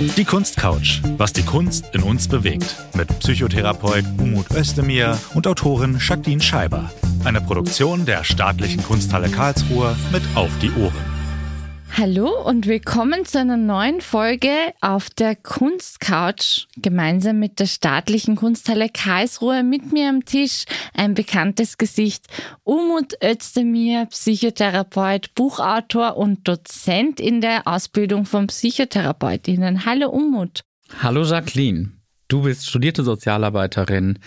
Die Kunstcouch, was die Kunst in uns bewegt. Mit Psychotherapeut Umut Özdemir und Autorin Jacqueline Scheiber. Eine Produktion der Staatlichen Kunsthalle Karlsruhe mit Auf die Ohren. Hallo und willkommen zu einer neuen Folge auf der Kunstcouch. Gemeinsam mit der staatlichen Kunsthalle Karlsruhe mit mir am Tisch ein bekanntes Gesicht. Umut Özdemir, Psychotherapeut, Buchautor und Dozent in der Ausbildung von Psychotherapeutinnen. Hallo Umut. Hallo Jacqueline. Du bist studierte Sozialarbeiterin,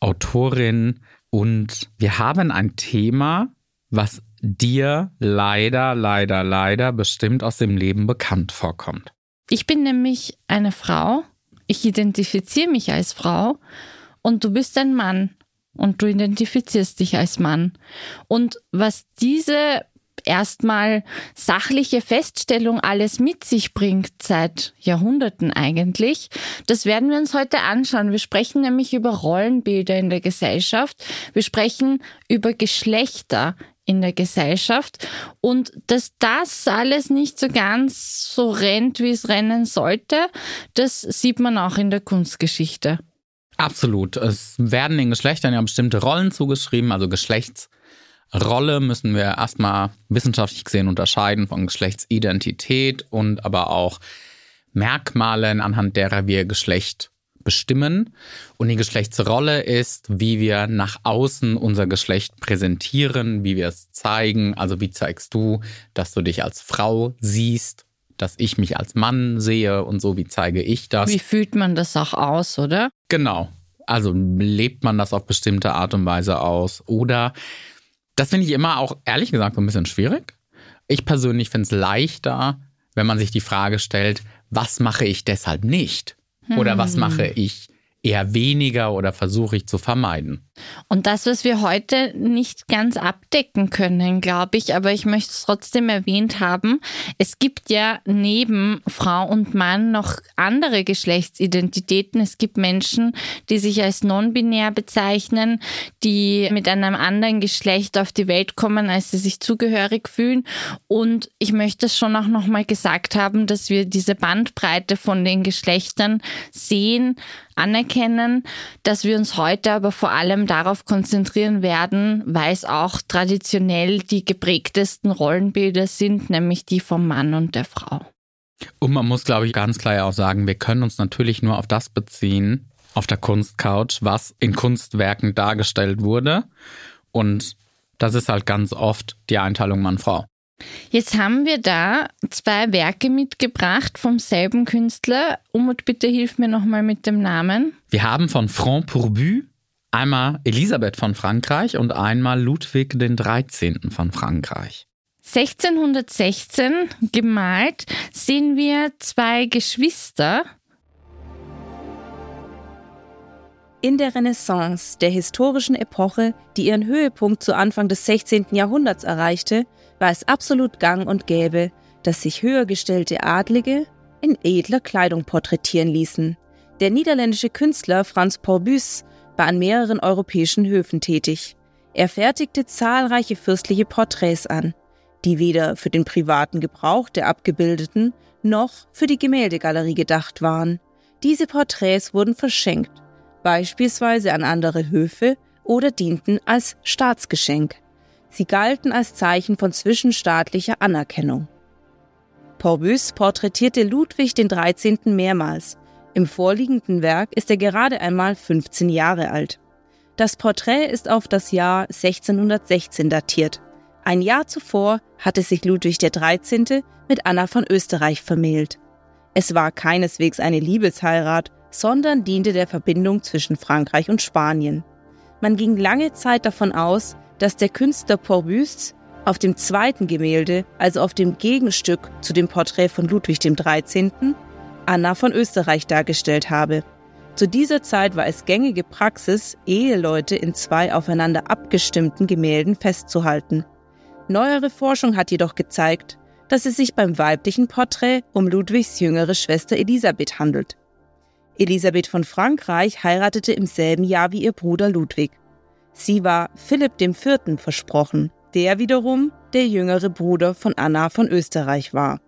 Autorin und wir haben ein Thema, was dir leider, leider, leider bestimmt aus dem Leben bekannt vorkommt. Ich bin nämlich eine Frau, ich identifiziere mich als Frau und du bist ein Mann und du identifizierst dich als Mann. Und was diese erstmal sachliche Feststellung alles mit sich bringt, seit Jahrhunderten eigentlich, das werden wir uns heute anschauen. Wir sprechen nämlich über Rollenbilder in der Gesellschaft. Wir sprechen über Geschlechter in der Gesellschaft und dass das alles nicht so ganz so rennt, wie es rennen sollte, das sieht man auch in der Kunstgeschichte. Absolut. Es werden den Geschlechtern ja bestimmte Rollen zugeschrieben, also Geschlechtsrolle müssen wir erstmal wissenschaftlich gesehen unterscheiden von Geschlechtsidentität und aber auch Merkmalen, anhand derer wir Geschlecht bestimmen. Und die Geschlechtsrolle ist, wie wir nach außen unser Geschlecht präsentieren, wie wir es zeigen. Also wie zeigst du, dass du dich als Frau siehst, dass ich mich als Mann sehe und so, wie zeige ich das. Wie fühlt man das auch aus, oder? Genau. Also lebt man das auf bestimmte Art und Weise aus? Oder, das finde ich immer auch ehrlich gesagt ein bisschen schwierig. Ich persönlich finde es leichter, wenn man sich die Frage stellt, was mache ich deshalb nicht? Oder was hm. mache ich eher weniger oder versuche ich zu vermeiden? Und das, was wir heute nicht ganz abdecken können, glaube ich, aber ich möchte es trotzdem erwähnt haben, es gibt ja neben Frau und Mann noch andere Geschlechtsidentitäten. Es gibt Menschen, die sich als non-binär bezeichnen, die mit einem anderen Geschlecht auf die Welt kommen, als sie sich zugehörig fühlen. Und ich möchte es schon auch nochmal gesagt haben, dass wir diese Bandbreite von den Geschlechtern sehen, anerkennen, dass wir uns heute aber vor allem darauf konzentrieren werden, weil es auch traditionell die geprägtesten Rollenbilder sind, nämlich die vom Mann und der Frau. Und man muss, glaube ich, ganz klar auch sagen, wir können uns natürlich nur auf das beziehen, auf der Kunstcouch, was in Kunstwerken dargestellt wurde. Und das ist halt ganz oft die Einteilung Mann-Frau. Jetzt haben wir da zwei Werke mitgebracht vom selben Künstler. Umut, bitte hilf mir nochmal mit dem Namen. Wir haben von Franc Pourbu einmal Elisabeth von Frankreich und einmal Ludwig den 13. von Frankreich. 1616 gemalt sehen wir zwei Geschwister. In der Renaissance, der historischen Epoche, die ihren Höhepunkt zu Anfang des 16. Jahrhunderts erreichte, war es absolut gang und gäbe, dass sich höher gestellte Adlige in edler Kleidung porträtieren ließen. Der niederländische Künstler Franz Porbus war an mehreren europäischen Höfen tätig. Er fertigte zahlreiche fürstliche Porträts an, die weder für den privaten Gebrauch der Abgebildeten noch für die Gemäldegalerie gedacht waren. Diese Porträts wurden verschenkt, beispielsweise an andere Höfe oder dienten als Staatsgeschenk. Sie galten als Zeichen von zwischenstaatlicher Anerkennung. Porbus porträtierte Ludwig XIII. mehrmals. Im vorliegenden Werk ist er gerade einmal 15 Jahre alt. Das Porträt ist auf das Jahr 1616 datiert. Ein Jahr zuvor hatte sich Ludwig XIII. mit Anna von Österreich vermählt. Es war keineswegs eine Liebesheirat, sondern diente der Verbindung zwischen Frankreich und Spanien. Man ging lange Zeit davon aus, dass der Künstler Porbus auf dem zweiten Gemälde, also auf dem Gegenstück zu dem Porträt von Ludwig XIII., Anna von Österreich dargestellt habe. Zu dieser Zeit war es gängige Praxis, Eheleute in zwei aufeinander abgestimmten Gemälden festzuhalten. Neuere Forschung hat jedoch gezeigt, dass es sich beim weiblichen Porträt um Ludwigs jüngere Schwester Elisabeth handelt. Elisabeth von Frankreich heiratete im selben Jahr wie ihr Bruder Ludwig. Sie war Philipp IV. versprochen, der wiederum der jüngere Bruder von Anna von Österreich war.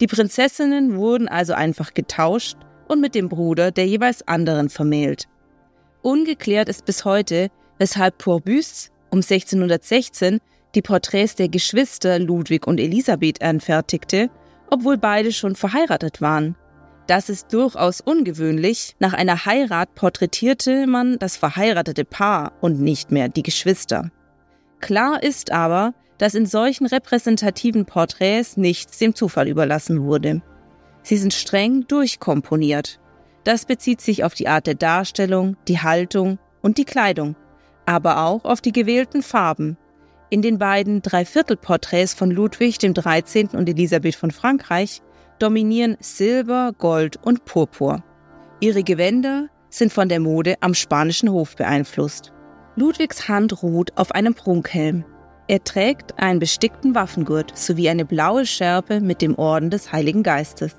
Die Prinzessinnen wurden also einfach getauscht und mit dem Bruder der jeweils anderen vermählt. Ungeklärt ist bis heute, weshalb Pourbus um 1616 die Porträts der Geschwister Ludwig und Elisabeth anfertigte, obwohl beide schon verheiratet waren. Das ist durchaus ungewöhnlich. Nach einer Heirat porträtierte man das verheiratete Paar und nicht mehr die Geschwister. Klar ist aber, dass in solchen repräsentativen Porträts nichts dem Zufall überlassen wurde. Sie sind streng durchkomponiert. Das bezieht sich auf die Art der Darstellung, die Haltung und die Kleidung, aber auch auf die gewählten Farben. In den beiden Dreiviertelporträts von Ludwig dem 13. und Elisabeth von Frankreich dominieren Silber, Gold und Purpur. Ihre Gewänder sind von der Mode am spanischen Hof beeinflusst. Ludwigs Hand ruht auf einem Prunkhelm. Er trägt einen bestickten Waffengurt sowie eine blaue Schärpe mit dem Orden des Heiligen Geistes.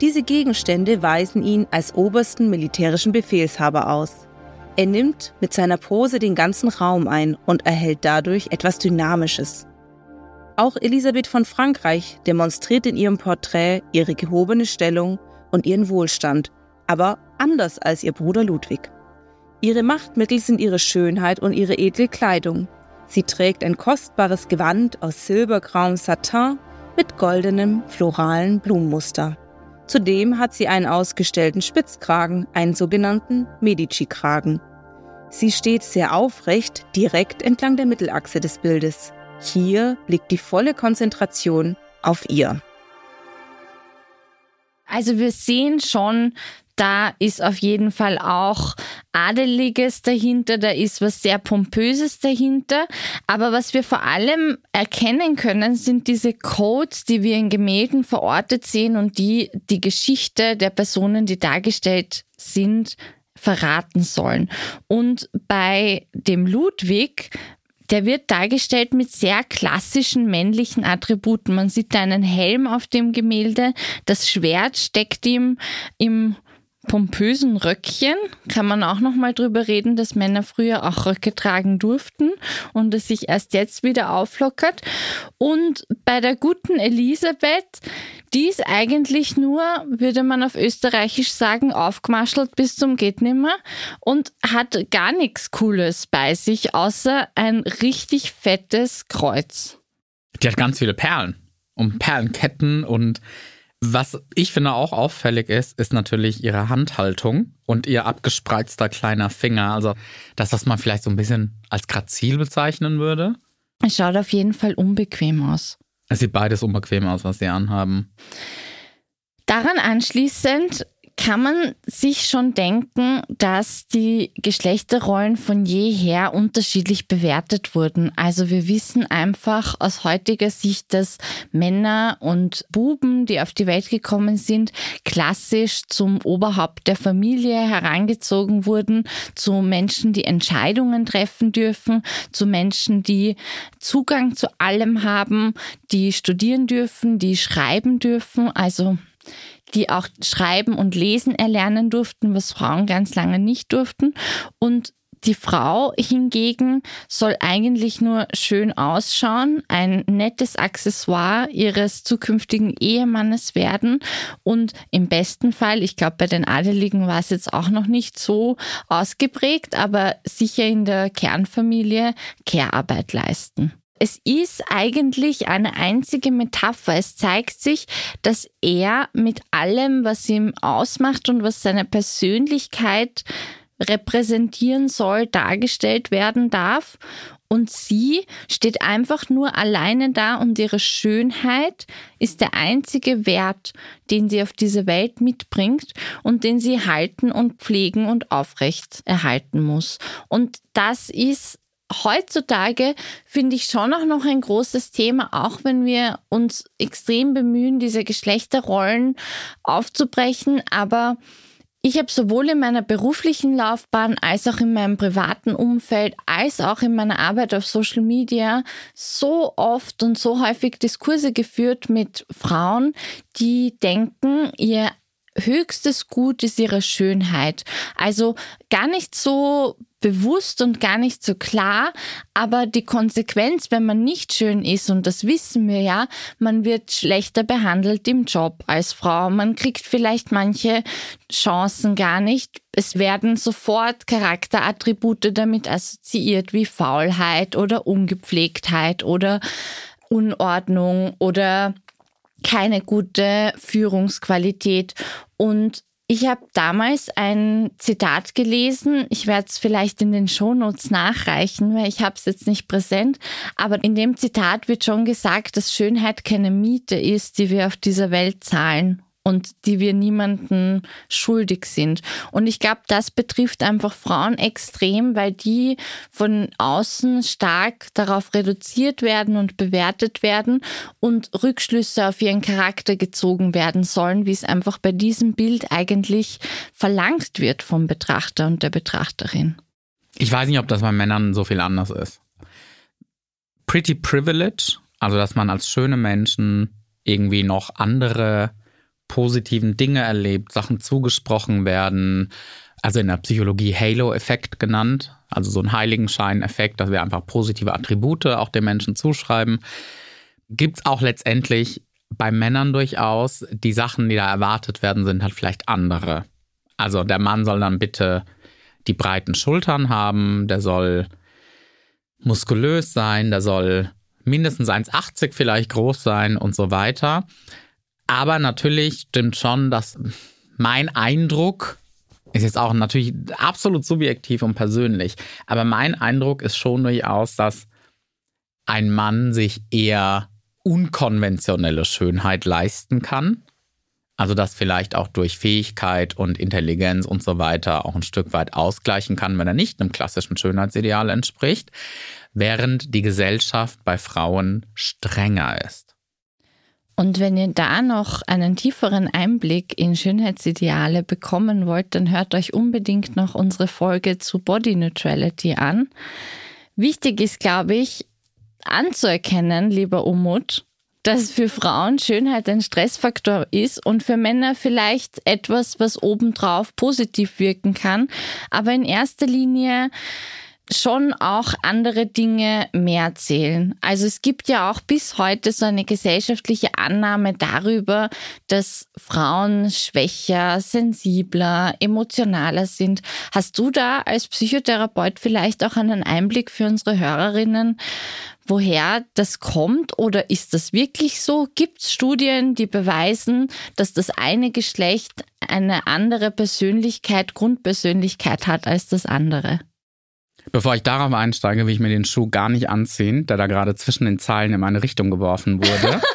Diese Gegenstände weisen ihn als obersten militärischen Befehlshaber aus. Er nimmt mit seiner Pose den ganzen Raum ein und erhält dadurch etwas Dynamisches. Auch Elisabeth von Frankreich demonstriert in ihrem Porträt ihre gehobene Stellung und ihren Wohlstand, aber anders als ihr Bruder Ludwig. Ihre Machtmittel sind ihre Schönheit und ihre edle Kleidung. Sie trägt ein kostbares Gewand aus silbergrauem Satin mit goldenem, floralen Blumenmuster. Zudem hat sie einen ausgestellten Spitzkragen, einen sogenannten Medici-Kragen. Sie steht sehr aufrecht, direkt entlang der Mittelachse des Bildes. Hier liegt die volle Konzentration auf ihr. Also wir sehen schon, da ist auf jeden Fall auch Adeliges dahinter, da ist was sehr Pompöses dahinter. Aber was wir vor allem erkennen können, sind diese Codes, die wir in Gemälden verortet sehen und die die Geschichte der Personen, die dargestellt sind, verraten sollen. Und bei dem Ludwig der wird dargestellt mit sehr klassischen männlichen Attributen. Man sieht da einen Helm auf dem Gemälde, das Schwert steckt ihm im pompösen Röckchen kann man auch noch mal drüber reden, dass Männer früher auch Röcke tragen durften und es sich erst jetzt wieder auflockert. Und bei der guten Elisabeth, die ist eigentlich nur, würde man auf Österreichisch sagen, aufgemaschelt bis zum geht nimmer und hat gar nichts Cooles bei sich, außer ein richtig fettes Kreuz. Die hat ganz viele Perlen und Perlenketten und was ich finde auch auffällig ist, ist natürlich ihre Handhaltung und ihr abgespreizter kleiner Finger. Also das, was man vielleicht so ein bisschen als grazil bezeichnen würde. Es schaut auf jeden Fall unbequem aus. Es sieht beides unbequem aus, was sie anhaben. Daran anschließend kann man sich schon denken, dass die Geschlechterrollen von jeher unterschiedlich bewertet wurden. Also wir wissen einfach aus heutiger Sicht, dass Männer und Buben, die auf die Welt gekommen sind, klassisch zum Oberhaupt der Familie herangezogen wurden, zu Menschen, die Entscheidungen treffen dürfen, zu Menschen, die Zugang zu allem haben, die studieren dürfen, die schreiben dürfen. Also die auch schreiben und lesen erlernen durften, was Frauen ganz lange nicht durften. Und die Frau hingegen soll eigentlich nur schön ausschauen, ein nettes Accessoire ihres zukünftigen Ehemannes werden und im besten Fall, ich glaube bei den Adeligen war es jetzt auch noch nicht so ausgeprägt, aber sicher in der Kernfamilie Care-Arbeit leisten. Es ist eigentlich eine einzige Metapher. Es zeigt sich, dass er mit allem, was ihm ausmacht und was seine Persönlichkeit repräsentieren soll, dargestellt werden darf. Und sie steht einfach nur alleine da und ihre Schönheit ist der einzige Wert, den sie auf diese Welt mitbringt und den sie halten und pflegen und aufrecht erhalten muss. Und das ist heutzutage finde ich schon auch noch ein großes Thema, auch wenn wir uns extrem bemühen, diese Geschlechterrollen aufzubrechen. Aber ich habe sowohl in meiner beruflichen Laufbahn als auch in meinem privaten Umfeld als auch in meiner Arbeit auf Social Media so oft und so häufig Diskurse geführt mit Frauen, die denken, ihr höchstes Gut ist ihre Schönheit. Also gar nicht so bewusst und gar nicht so klar, aber die Konsequenz, wenn man nicht schön ist, und das wissen wir ja, man wird schlechter behandelt im Job als Frau, man kriegt vielleicht manche Chancen gar nicht. Es werden sofort Charakterattribute damit assoziiert wie Faulheit oder Ungepflegtheit oder Unordnung oder keine gute Führungsqualität. Und ich habe damals ein Zitat gelesen. Ich werde es vielleicht in den Shownotes nachreichen, weil ich habe es jetzt nicht präsent. Aber in dem Zitat wird schon gesagt, dass Schönheit keine Miete ist, die wir auf dieser Welt zahlen und die wir niemanden schuldig sind. Und ich glaube, das betrifft einfach Frauen extrem, weil die von außen stark darauf reduziert werden und bewertet werden und Rückschlüsse auf ihren Charakter gezogen werden sollen, wie es einfach bei diesem Bild eigentlich verlangt wird vom Betrachter und der Betrachterin. Ich weiß nicht, ob das bei Männern so viel anders ist. Pretty Privilege, also dass man als schöne Menschen irgendwie noch andere positiven Dinge erlebt, Sachen zugesprochen werden. Also in der Psychologie Halo-Effekt genannt, also so ein Heiligenschein-Effekt, dass wir einfach positive Attribute auch den Menschen zuschreiben. Gibt es auch letztendlich bei Männern durchaus, die Sachen, die da erwartet werden, sind halt vielleicht andere. Also der Mann soll dann bitte die breiten Schultern haben, der soll muskulös sein, der soll mindestens 1,80 vielleicht groß sein und so weiter. Aber natürlich stimmt schon, dass mein Eindruck ist jetzt auch natürlich absolut subjektiv und persönlich, aber mein Eindruck ist schon durchaus, dass ein Mann sich eher unkonventionelle Schönheit leisten kann. Also das vielleicht auch durch Fähigkeit und Intelligenz und so weiter auch ein Stück weit ausgleichen kann, wenn er nicht einem klassischen Schönheitsideal entspricht, während die Gesellschaft bei Frauen strenger ist. Und wenn ihr da noch einen tieferen Einblick in Schönheitsideale bekommen wollt, dann hört euch unbedingt noch unsere Folge zu Body Neutrality an. Wichtig ist, glaube ich, anzuerkennen, lieber Umut, dass für Frauen Schönheit ein Stressfaktor ist und für Männer vielleicht etwas, was obendrauf positiv wirken kann. Aber in erster Linie schon auch andere Dinge mehr zählen. Also es gibt ja auch bis heute so eine gesellschaftliche Annahme darüber, dass Frauen schwächer, sensibler, emotionaler sind. Hast du da als Psychotherapeut vielleicht auch einen Einblick für unsere Hörerinnen, woher das kommt oder ist das wirklich so? Gibt es Studien, die beweisen, dass das eine Geschlecht eine andere Persönlichkeit, Grundpersönlichkeit hat als das andere? Bevor ich darauf einsteige, will ich mir den Schuh gar nicht anziehen, der da gerade zwischen den Zeilen in meine Richtung geworfen wurde.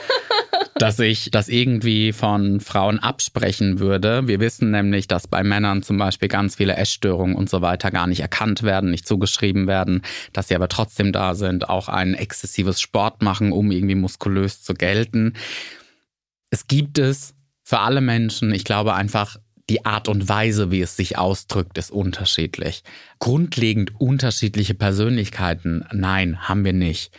dass ich das irgendwie von Frauen absprechen würde. Wir wissen nämlich, dass bei Männern zum Beispiel ganz viele Essstörungen und so weiter gar nicht erkannt werden, nicht zugeschrieben werden, dass sie aber trotzdem da sind, auch ein exzessives Sport machen, um irgendwie muskulös zu gelten. Es gibt es für alle Menschen, ich glaube einfach, die Art und Weise, wie es sich ausdrückt, ist unterschiedlich. Grundlegend unterschiedliche Persönlichkeiten, nein, haben wir nicht.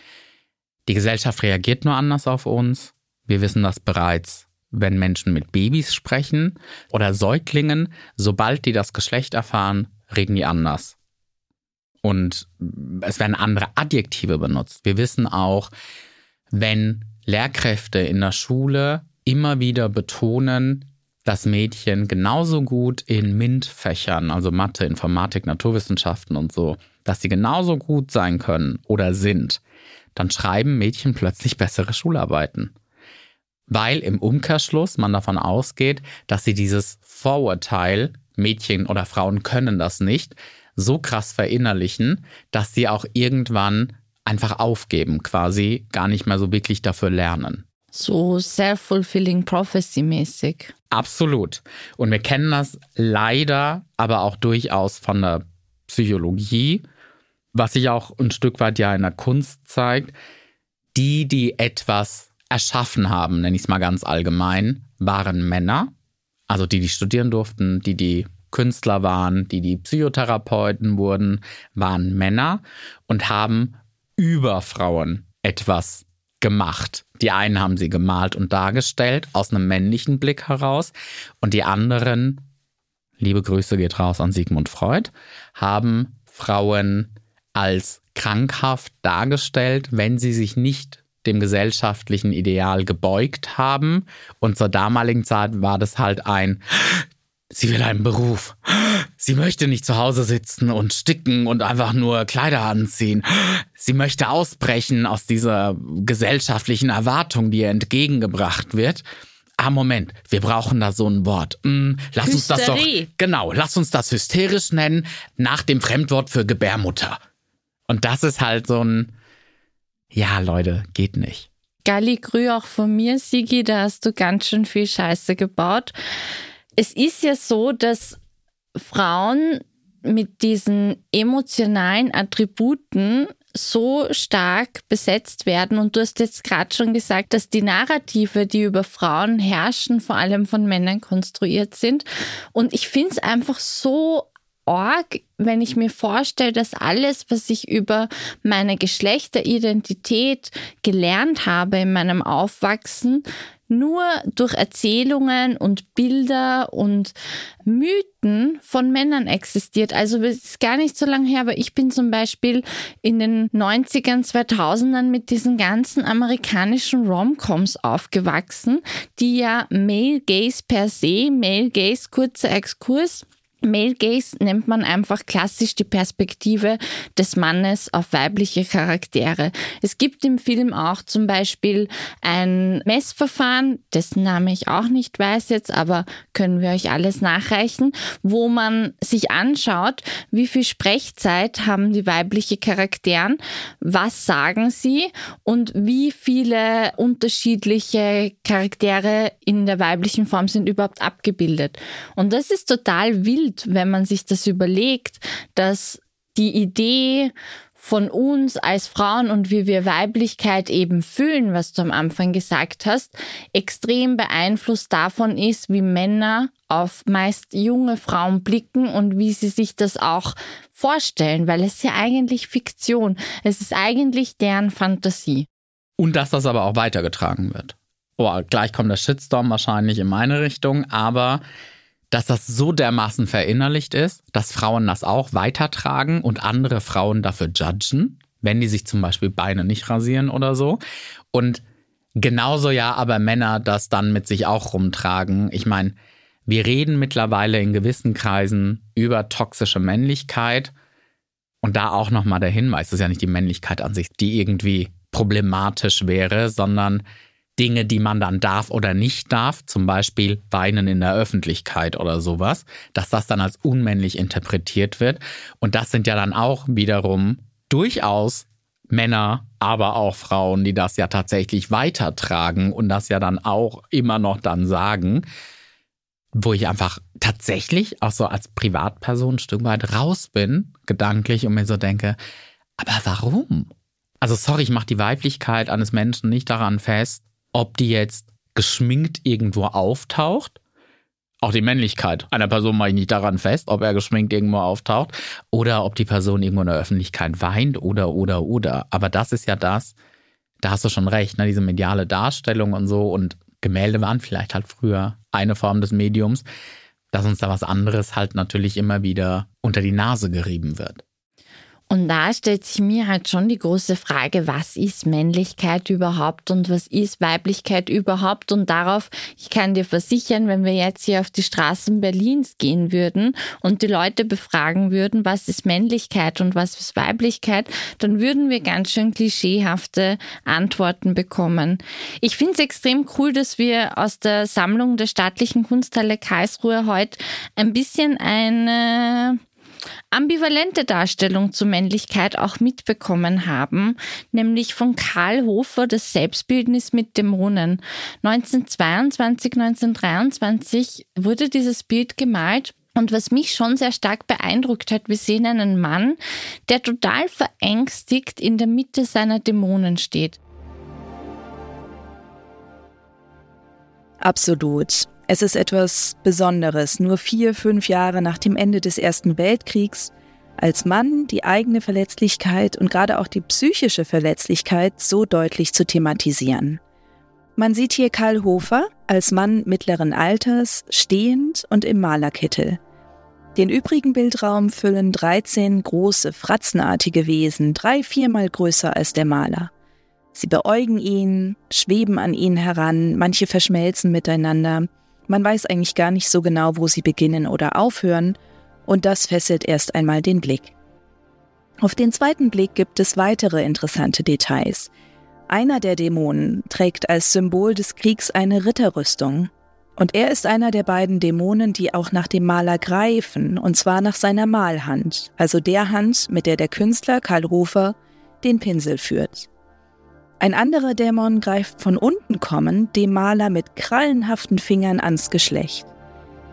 Die Gesellschaft reagiert nur anders auf uns. Wir wissen das bereits, wenn Menschen mit Babys sprechen oder Säuglingen, sobald die das Geschlecht erfahren, reden die anders. Und es werden andere Adjektive benutzt. Wir wissen auch, wenn Lehrkräfte in der Schule immer wieder betonen, dass Mädchen genauso gut in MINT-Fächern, also Mathe, Informatik, Naturwissenschaften und so, dass sie genauso gut sein können oder sind, dann schreiben Mädchen plötzlich bessere Schularbeiten. Weil im Umkehrschluss man davon ausgeht, dass sie dieses Vorurteil, Mädchen oder Frauen können das nicht, so krass verinnerlichen, dass sie auch irgendwann einfach aufgeben, quasi gar nicht mehr so wirklich dafür lernen. So self-fulfilling prophecy mäßig. Absolut. Und wir kennen das leider, aber auch durchaus von der Psychologie, was sich auch ein Stück weit ja in der Kunst zeigt. Die, die etwas erschaffen haben, nenne ich es mal ganz allgemein, waren Männer. Also die, die studieren durften, die, die Künstler waren, die, die Psychotherapeuten wurden, waren Männer und haben über Frauen etwas gemacht. Die einen haben sie gemalt und dargestellt aus einem männlichen Blick heraus und die anderen, liebe Grüße geht raus an Sigmund Freud, haben Frauen als krankhaft dargestellt, wenn sie sich nicht dem gesellschaftlichen Ideal gebeugt haben. Und zur damaligen Zeit war das halt ein, sie will einen Beruf. Sie möchte nicht zu Hause sitzen und sticken und einfach nur Kleider anziehen. Sie möchte ausbrechen aus dieser gesellschaftlichen Erwartung, die ihr entgegengebracht wird. Ah, Moment, wir brauchen da so ein Wort. Hm, lass Hysterie. uns das doch. Genau, lass uns das hysterisch nennen, nach dem Fremdwort für Gebärmutter. Und das ist halt so ein, ja, Leute, geht nicht. Galli Grü auch von mir, Sigi, da hast du ganz schön viel Scheiße gebaut. Es ist ja so, dass Frauen mit diesen emotionalen Attributen so stark besetzt werden. Und du hast jetzt gerade schon gesagt, dass die Narrative, die über Frauen herrschen, vor allem von Männern konstruiert sind. Und ich finde es einfach so arg, wenn ich mir vorstelle, dass alles, was ich über meine Geschlechteridentität gelernt habe in meinem Aufwachsen, nur durch Erzählungen und Bilder und Mythen von Männern existiert. Also es ist gar nicht so lange her, aber ich bin zum Beispiel in den 90ern, 2000ern mit diesen ganzen amerikanischen Romcoms aufgewachsen, die ja Male Gaze per se, Male Gaze, kurzer Exkurs, Male Gaze nennt man einfach klassisch die Perspektive des Mannes auf weibliche Charaktere. Es gibt im Film auch zum Beispiel ein Messverfahren, dessen Name ich auch nicht weiß jetzt, aber können wir euch alles nachreichen, wo man sich anschaut, wie viel Sprechzeit haben die weibliche Charakteren, was sagen sie und wie viele unterschiedliche Charaktere in der weiblichen Form sind überhaupt abgebildet. Und das ist total wild gut, wenn man sich das überlegt, dass die Idee von uns als Frauen und wie wir Weiblichkeit eben fühlen, was du am Anfang gesagt hast, extrem beeinflusst davon ist, wie Männer auf meist junge Frauen blicken und wie sie sich das auch vorstellen, weil es ja eigentlich Fiktion, es ist eigentlich deren Fantasie. Und dass das aber auch weitergetragen wird. Oh, gleich kommt der Shitstorm wahrscheinlich in meine Richtung, aber dass das so dermaßen verinnerlicht ist, dass Frauen das auch weitertragen und andere Frauen dafür judgen, wenn die sich zum Beispiel Beine nicht rasieren oder so. Und genauso ja aber Männer das dann mit sich auch rumtragen. Ich meine, wir reden mittlerweile in gewissen Kreisen über toxische Männlichkeit. Und da auch nochmal der Hinweis, es ist ja nicht die Männlichkeit an sich, die irgendwie problematisch wäre, sondern Dinge, die man dann darf oder nicht darf, zum Beispiel Weinen in der Öffentlichkeit oder sowas, dass das dann als unmännlich interpretiert wird. Und das sind ja dann auch wiederum durchaus Männer, aber auch Frauen, die das ja tatsächlich weitertragen und das ja dann auch immer noch dann sagen, wo ich einfach tatsächlich auch so als Privatperson ein Stück weit raus bin, gedanklich und mir so denke, aber warum? Also sorry, ich mache die Weiblichkeit eines Menschen nicht daran fest, ob die jetzt geschminkt irgendwo auftaucht. Auch die Männlichkeit einer Person mache ich nicht daran fest, ob er geschminkt irgendwo auftaucht oder ob die Person irgendwo in der Öffentlichkeit weint oder, oder, oder. Aber das ist ja das, da hast du schon recht, ne? diese mediale Darstellung und so und Gemälde waren vielleicht halt früher eine Form des Mediums, dass uns da was anderes halt natürlich immer wieder unter die Nase gerieben wird. Und da stellt sich mir halt schon die große Frage, was ist Männlichkeit überhaupt und was ist Weiblichkeit überhaupt? Und darauf, ich kann dir versichern, wenn wir jetzt hier auf die Straßen Berlins gehen würden und die Leute befragen würden, was ist Männlichkeit und was ist Weiblichkeit, dann würden wir ganz schön klischeehafte Antworten bekommen. Ich finde es extrem cool, dass wir aus der Sammlung der staatlichen Kunsthalle Karlsruhe heute ein bisschen eine ambivalente Darstellung zur Männlichkeit auch mitbekommen haben, nämlich von Karl Hofer das Selbstbildnis mit Dämonen. 1922, 1923 wurde dieses Bild gemalt und was mich schon sehr stark beeindruckt hat, wir sehen einen Mann, der total verängstigt in der Mitte seiner Dämonen steht. Absolut. Es ist etwas Besonderes. Nur vier, fünf Jahre nach dem Ende des Ersten Weltkriegs als Mann die eigene Verletzlichkeit und gerade auch die psychische Verletzlichkeit so deutlich zu thematisieren. Man sieht hier Karl Hofer als Mann mittleren Alters, stehend und im Malerkittel. Den übrigen Bildraum füllen 13 große, fratzenartige Wesen, drei, viermal größer als der Maler. Sie beäugen ihn, schweben an ihn heran, manche verschmelzen miteinander. Man weiß eigentlich gar nicht so genau, wo sie beginnen oder aufhören, und das fesselt erst einmal den Blick. Auf den zweiten Blick gibt es weitere interessante Details. Einer der Dämonen trägt als Symbol des Kriegs eine Ritterrüstung. Und er ist einer der beiden Dämonen, die auch nach dem Maler greifen, und zwar nach seiner Malhand, also der Hand, mit der der Künstler Karl Rufer den Pinsel führt. Ein anderer Dämon greift von unten kommend dem Maler mit krallenhaften Fingern ans Geschlecht.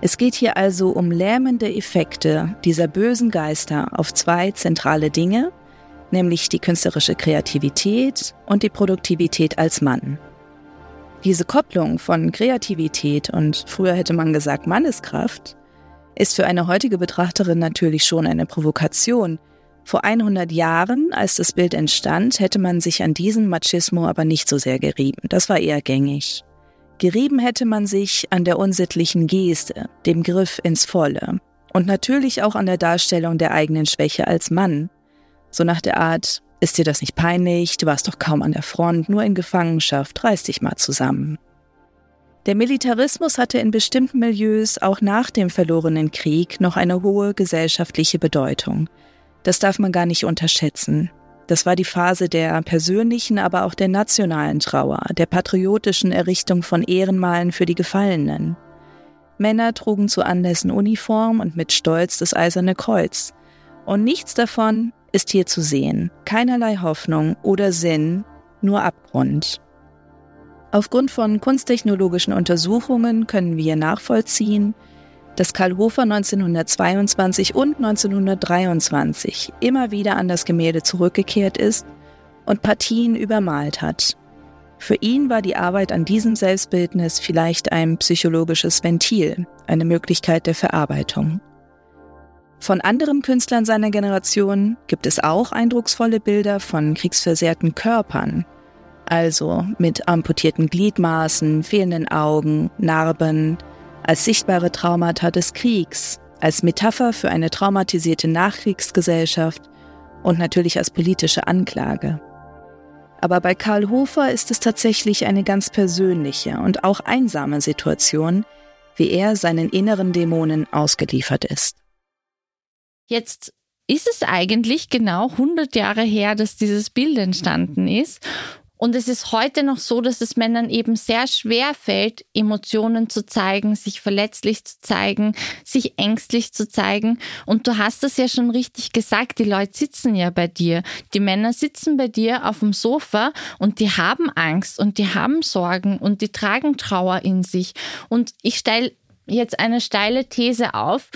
Es geht hier also um lähmende Effekte dieser bösen Geister auf zwei zentrale Dinge, nämlich die künstlerische Kreativität und die Produktivität als Mann. Diese Kopplung von Kreativität und früher hätte man gesagt Manneskraft ist für eine heutige Betrachterin natürlich schon eine Provokation. Vor 100 Jahren, als das Bild entstand, hätte man sich an diesem Machismo aber nicht so sehr gerieben. Das war eher gängig. Gerieben hätte man sich an der unsittlichen Geste, dem Griff ins Volle und natürlich auch an der Darstellung der eigenen Schwäche als Mann. So nach der Art, ist dir das nicht peinlich? Du warst doch kaum an der Front, nur in Gefangenschaft, reiß dich mal zusammen. Der Militarismus hatte in bestimmten Milieus auch nach dem verlorenen Krieg noch eine hohe gesellschaftliche Bedeutung. Das darf man gar nicht unterschätzen. Das war die Phase der persönlichen, aber auch der nationalen Trauer, der patriotischen Errichtung von Ehrenmalen für die Gefallenen. Männer trugen zu Anlässen Uniform und mit Stolz das Eiserne Kreuz. Und nichts davon ist hier zu sehen. Keinerlei Hoffnung oder Sinn, nur Abgrund. Aufgrund von kunsttechnologischen Untersuchungen können wir nachvollziehen, dass Karl Hofer 1922 und 1923 immer wieder an das Gemälde zurückgekehrt ist und Partien übermalt hat. Für ihn war die Arbeit an diesem Selbstbildnis vielleicht ein psychologisches Ventil, eine Möglichkeit der Verarbeitung. Von anderen Künstlern seiner Generation gibt es auch eindrucksvolle Bilder von kriegsversehrten Körpern, also mit amputierten Gliedmaßen, fehlenden Augen, Narben, als sichtbare Traumata des Kriegs, als Metapher für eine traumatisierte Nachkriegsgesellschaft und natürlich als politische Anklage. Aber bei Karl Hofer ist es tatsächlich eine ganz persönliche und auch einsame Situation, wie er seinen inneren Dämonen ausgeliefert ist. Jetzt ist es eigentlich genau 100 Jahre her, dass dieses Bild entstanden ist. Und es ist heute noch so, dass es Männern eben sehr schwer fällt, Emotionen zu zeigen, sich verletzlich zu zeigen, sich ängstlich zu zeigen. Und du hast das ja schon richtig gesagt, die Leute sitzen ja bei dir. Die Männer sitzen bei dir auf dem Sofa und die haben Angst und die haben Sorgen und die tragen Trauer in sich. Und ich stelle jetzt eine steile These auf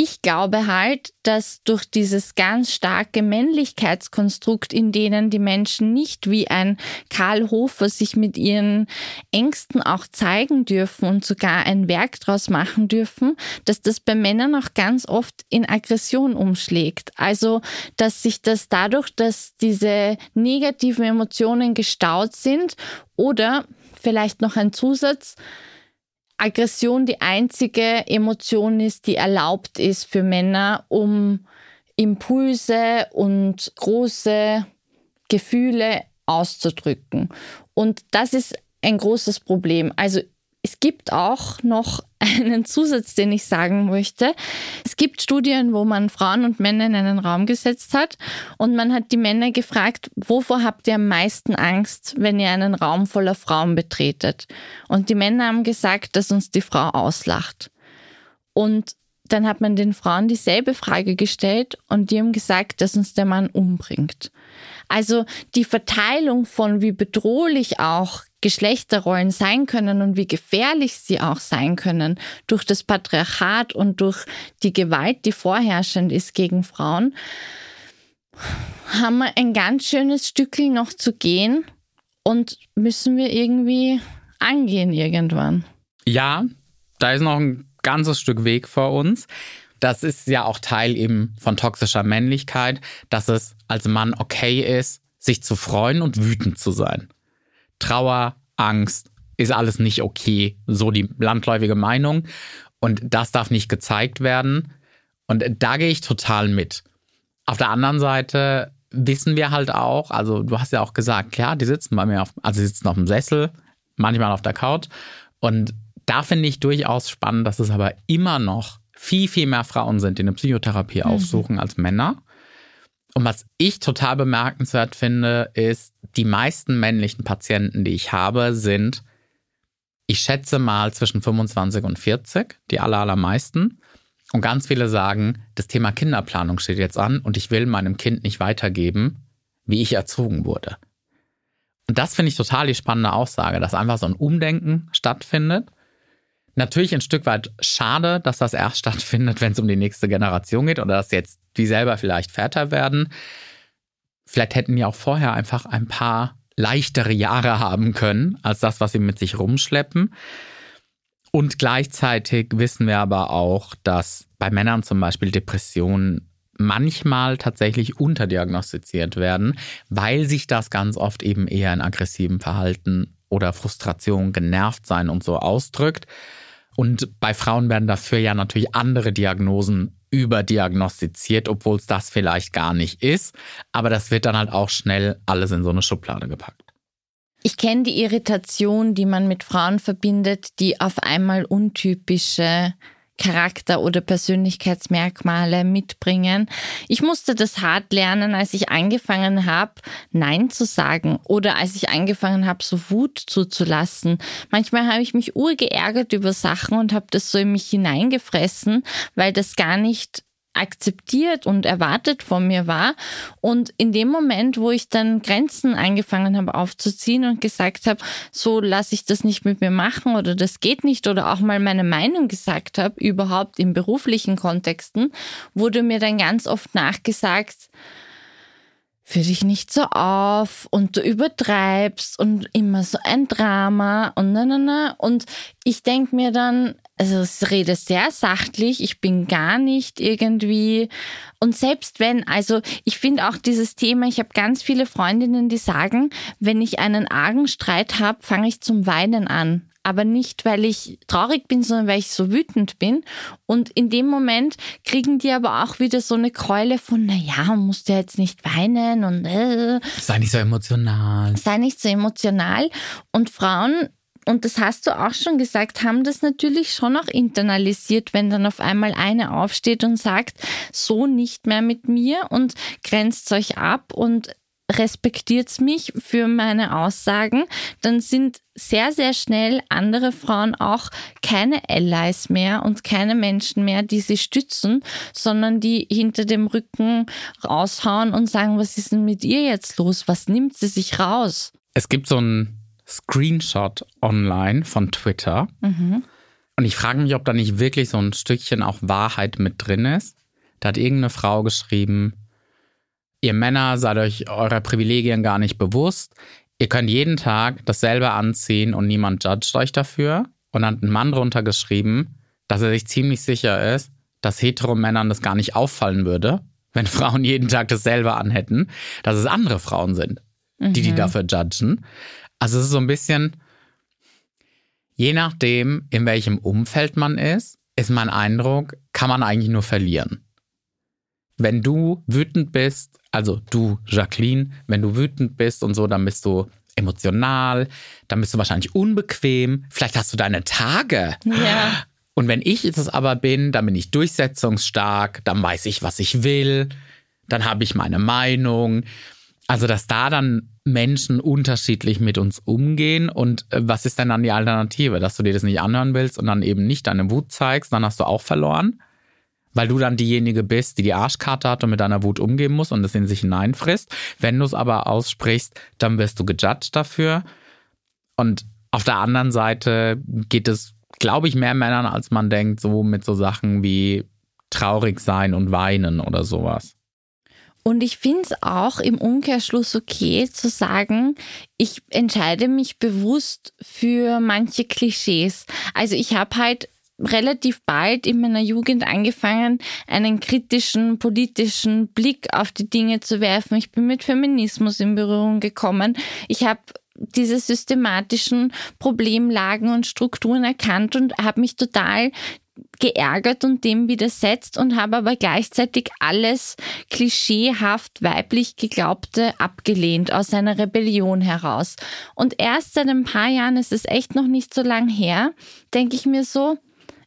ich glaube halt, dass durch dieses ganz starke Männlichkeitskonstrukt, in denen die Menschen nicht wie ein Karl Hofer sich mit ihren Ängsten auch zeigen dürfen und sogar ein Werk draus machen dürfen, dass das bei Männern auch ganz oft in Aggression umschlägt. Also, dass sich das dadurch, dass diese negativen Emotionen gestaut sind oder vielleicht noch ein Zusatz, Aggression die einzige Emotion ist, die erlaubt ist für Männer, um Impulse und große Gefühle auszudrücken. Und das ist ein großes Problem. Also es gibt auch noch einen Zusatz, den ich sagen möchte. Es gibt Studien, wo man Frauen und Männer in einen Raum gesetzt hat und man hat die Männer gefragt, wovor habt ihr am meisten Angst, wenn ihr einen Raum voller Frauen betretet? Und die Männer haben gesagt, dass uns die Frau auslacht. Und dann hat man den Frauen dieselbe Frage gestellt und die haben gesagt, dass uns der Mann umbringt. Also die Verteilung von wie bedrohlich auch Geschlechterrollen sein können und wie gefährlich sie auch sein können durch das Patriarchat und durch die Gewalt, die vorherrschend ist gegen Frauen, haben wir ein ganz schönes Stückchen noch zu gehen und müssen wir irgendwie angehen irgendwann. Ja, da ist noch ein ganzes Stück Weg vor uns. Das ist ja auch Teil eben von toxischer Männlichkeit, dass es als Mann okay ist, sich zu freuen und wütend zu sein. Trauer, Angst ist alles nicht okay, so die landläufige Meinung. Und das darf nicht gezeigt werden. Und da gehe ich total mit. Auf der anderen Seite wissen wir halt auch, also du hast ja auch gesagt, klar, die sitzen bei mir auf, also die sitzen auf dem Sessel, manchmal auf der Couch. Und da finde ich durchaus spannend, dass es aber immer noch viel, viel mehr Frauen sind, die eine Psychotherapie mhm. aufsuchen als Männer. Und was ich total bemerkenswert finde, ist, die meisten männlichen Patienten, die ich habe, sind, ich schätze mal zwischen 25 und 40, die aller, allermeisten. Und ganz viele sagen, das Thema Kinderplanung steht jetzt an und ich will meinem Kind nicht weitergeben, wie ich erzogen wurde. Und das finde ich total die spannende Aussage, dass einfach so ein Umdenken stattfindet. Natürlich ein Stück weit schade, dass das erst stattfindet, wenn es um die nächste Generation geht oder dass jetzt die selber vielleicht Väter werden. Vielleicht hätten die auch vorher einfach ein paar leichtere Jahre haben können, als das, was sie mit sich rumschleppen. Und gleichzeitig wissen wir aber auch, dass bei Männern zum Beispiel Depressionen manchmal tatsächlich unterdiagnostiziert werden, weil sich das ganz oft eben eher in aggressivem Verhalten oder Frustration, genervt sein und so ausdrückt. Und bei Frauen werden dafür ja natürlich andere Diagnosen überdiagnostiziert, obwohl es das vielleicht gar nicht ist. Aber das wird dann halt auch schnell alles in so eine Schublade gepackt. Ich kenne die Irritation, die man mit Frauen verbindet, die auf einmal untypische Charakter- oder Persönlichkeitsmerkmale mitbringen. Ich musste das hart lernen, als ich angefangen habe, Nein zu sagen oder als ich angefangen habe, so Wut zuzulassen. Manchmal habe ich mich urgeärgert über Sachen und habe das so in mich hineingefressen, weil das gar nicht akzeptiert und erwartet von mir war. Und in dem Moment, wo ich dann Grenzen angefangen habe aufzuziehen und gesagt habe, so lasse ich das nicht mit mir machen oder das geht nicht oder auch mal meine Meinung gesagt habe, überhaupt in beruflichen Kontexten, wurde mir dann ganz oft nachgesagt, für dich nicht so auf und du übertreibst und immer so ein Drama und na na na. Und ich denke mir dann, also ich rede sehr sachlich, ich bin gar nicht irgendwie und selbst wenn, also ich finde auch dieses Thema, ich habe ganz viele Freundinnen, die sagen, wenn ich einen argen Streit habe, fange ich zum Weinen an aber nicht, weil ich traurig bin, sondern weil ich so wütend bin. Und in dem Moment kriegen die aber auch wieder so eine Keule von, naja, musst du jetzt nicht weinen und äh. sei nicht so emotional. Sei nicht so emotional. Und Frauen und das hast du auch schon gesagt, haben das natürlich schon auch internalisiert, wenn dann auf einmal eine aufsteht und sagt, so nicht mehr mit mir und grenzt euch ab und respektiert mich für meine Aussagen, dann sind sehr, sehr schnell andere Frauen auch keine Allies mehr und keine Menschen mehr, die sie stützen, sondern die hinter dem Rücken raushauen und sagen, was ist denn mit ihr jetzt los? Was nimmt sie sich raus? Es gibt so ein Screenshot online von Twitter. Mhm. Und ich frage mich, ob da nicht wirklich so ein Stückchen auch Wahrheit mit drin ist. Da hat irgendeine Frau geschrieben, Ihr Männer seid euch eurer Privilegien gar nicht bewusst. Ihr könnt jeden Tag dasselbe anziehen und niemand judgt euch dafür. Und dann hat ein Mann drunter geschrieben, dass er sich ziemlich sicher ist, dass Hetero-Männern das gar nicht auffallen würde, wenn Frauen jeden Tag dasselbe anhätten, dass es andere Frauen sind, die mhm. die dafür judgen. Also es ist so ein bisschen, je nachdem, in welchem Umfeld man ist, ist mein Eindruck, kann man eigentlich nur verlieren. Wenn du wütend bist also du, Jacqueline, wenn du wütend bist und so, dann bist du emotional, dann bist du wahrscheinlich unbequem, vielleicht hast du deine Tage. Ja. Und wenn ich es aber bin, dann bin ich durchsetzungsstark, dann weiß ich, was ich will, dann habe ich meine Meinung. Also, dass da dann Menschen unterschiedlich mit uns umgehen und äh, was ist denn dann die Alternative? Dass du dir das nicht anhören willst und dann eben nicht deine Wut zeigst, dann hast du auch verloren weil du dann diejenige bist, die die Arschkarte hat und mit deiner Wut umgehen muss und es in sich hineinfrisst. Wenn du es aber aussprichst, dann wirst du gejudged dafür. Und auf der anderen Seite geht es, glaube ich, mehr Männern, als man denkt, so mit so Sachen wie traurig sein und weinen oder sowas. Und ich finde es auch im Umkehrschluss okay zu sagen, ich entscheide mich bewusst für manche Klischees. Also ich habe halt relativ bald in meiner Jugend angefangen, einen kritischen politischen Blick auf die Dinge zu werfen. Ich bin mit Feminismus in Berührung gekommen. Ich habe diese systematischen Problemlagen und Strukturen erkannt und habe mich total geärgert und dem widersetzt und habe aber gleichzeitig alles klischeehaft weiblich geglaubte abgelehnt aus einer Rebellion heraus. Und erst seit ein paar Jahren, ist es echt noch nicht so lang her, denke ich mir so,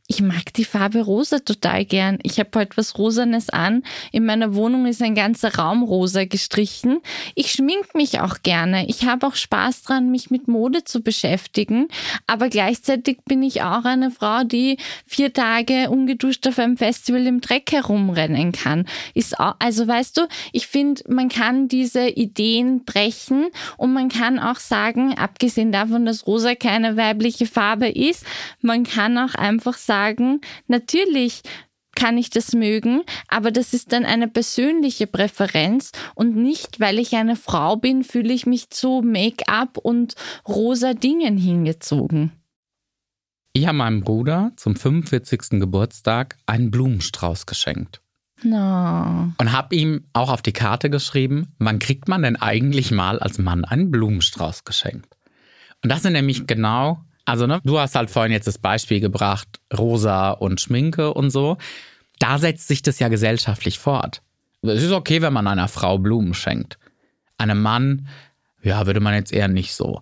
ich mag die Farbe rosa total gern. Ich habe heute was Rosanes an. In meiner Wohnung ist ein ganzer Raum rosa gestrichen. Ich schmink mich auch gerne. Ich habe auch Spaß dran, mich mit Mode zu beschäftigen. Aber gleichzeitig bin ich auch eine Frau, die vier Tage ungeduscht auf einem Festival im Dreck herumrennen kann. Ist auch, also weißt du, ich finde, man kann diese Ideen brechen und man kann auch sagen, abgesehen davon, dass rosa keine weibliche Farbe ist, man kann auch einfach sagen, sagen, natürlich kann ich das mögen, aber das ist dann eine persönliche Präferenz und nicht, weil ich eine Frau bin, fühle ich mich zu Make-up und rosa Dingen hingezogen. Ich habe meinem Bruder zum 45. Geburtstag einen Blumenstrauß geschenkt. No. Und habe ihm auch auf die Karte geschrieben, wann kriegt man denn eigentlich mal als Mann einen Blumenstrauß geschenkt? Und das sind nämlich genau also, ne, du hast halt vorhin jetzt das Beispiel gebracht, rosa und Schminke und so. Da setzt sich das ja gesellschaftlich fort. Es ist okay, wenn man einer Frau Blumen schenkt. Einem Mann, ja, würde man jetzt eher nicht so.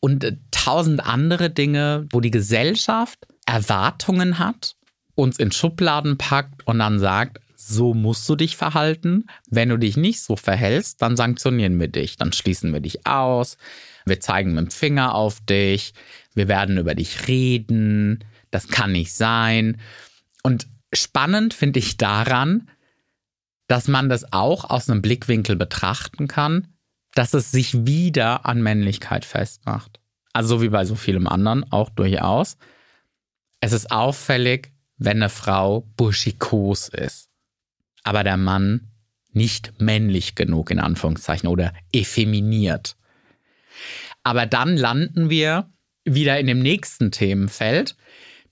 Und äh, tausend andere Dinge, wo die Gesellschaft Erwartungen hat, uns in Schubladen packt und dann sagt, so musst du dich verhalten. Wenn du dich nicht so verhältst, dann sanktionieren wir dich, dann schließen wir dich aus, wir zeigen mit dem Finger auf dich, wir werden über dich reden, das kann nicht sein. Und spannend finde ich daran, dass man das auch aus einem Blickwinkel betrachten kann, dass es sich wieder an Männlichkeit festmacht. Also so wie bei so vielem anderen auch durchaus. Es ist auffällig, wenn eine Frau burschikos ist, aber der Mann nicht männlich genug in Anführungszeichen oder effeminiert. Aber dann landen wir wieder in dem nächsten Themenfeld,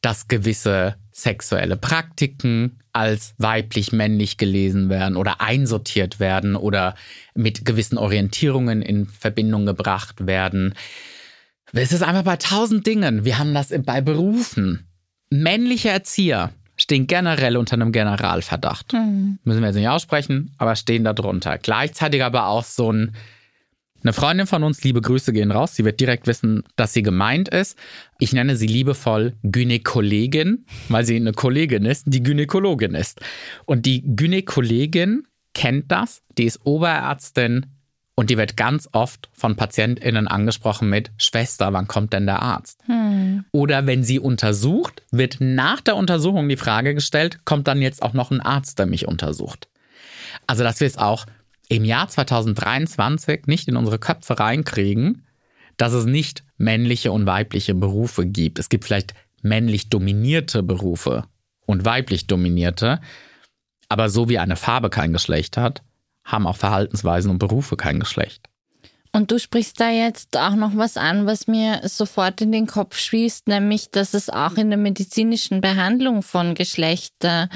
dass gewisse sexuelle Praktiken als weiblich-männlich gelesen werden oder einsortiert werden oder mit gewissen Orientierungen in Verbindung gebracht werden. Es ist einfach bei tausend Dingen. Wir haben das bei Berufen. Männliche Erzieher stehen generell unter einem Generalverdacht. Mhm. Müssen wir jetzt nicht aussprechen, aber stehen darunter. Gleichzeitig aber auch so ein eine Freundin von uns, liebe Grüße gehen raus, sie wird direkt wissen, dass sie gemeint ist. Ich nenne sie liebevoll Gynäkollegin, weil sie eine Kollegin ist, die Gynäkologin ist. Und die Gynäkollegin kennt das, die ist Oberärztin und die wird ganz oft von PatientInnen angesprochen mit Schwester, wann kommt denn der Arzt? Hm. Oder wenn sie untersucht, wird nach der Untersuchung die Frage gestellt, kommt dann jetzt auch noch ein Arzt, der mich untersucht? Also, dass wir es auch im Jahr 2023 nicht in unsere Köpfe reinkriegen, dass es nicht männliche und weibliche Berufe gibt. Es gibt vielleicht männlich dominierte Berufe und weiblich dominierte, aber so wie eine Farbe kein Geschlecht hat, haben auch Verhaltensweisen und Berufe kein Geschlecht. Und du sprichst da jetzt auch noch was an, was mir sofort in den Kopf schießt, nämlich, dass es auch in der medizinischen Behandlung von Geschlechter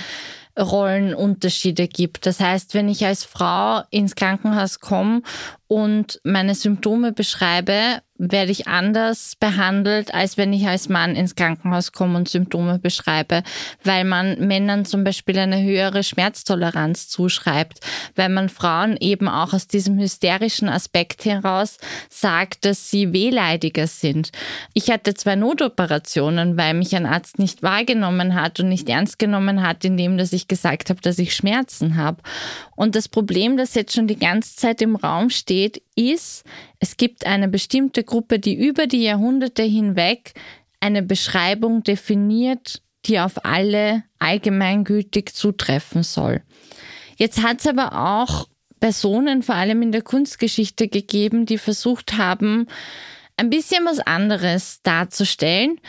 Rollenunterschiede gibt. Das heißt, wenn ich als Frau ins Krankenhaus komme und meine Symptome beschreibe, werde ich anders behandelt, als wenn ich als Mann ins Krankenhaus komme und Symptome beschreibe, weil man Männern zum Beispiel eine höhere Schmerztoleranz zuschreibt, weil man Frauen eben auch aus diesem hysterischen Aspekt heraus sagt, dass sie wehleidiger sind. Ich hatte zwei Notoperationen, weil mich ein Arzt nicht wahrgenommen hat und nicht ernst genommen hat, indem dass ich gesagt habe, dass ich Schmerzen habe. Und das Problem, das jetzt schon die ganze Zeit im Raum steht, ist, es gibt eine bestimmte Gruppe, die über die Jahrhunderte hinweg eine Beschreibung definiert, die auf alle allgemeingültig zutreffen soll. Jetzt hat es aber auch Personen, vor allem in der Kunstgeschichte, gegeben, die versucht haben, ein bisschen was anderes darzustellen.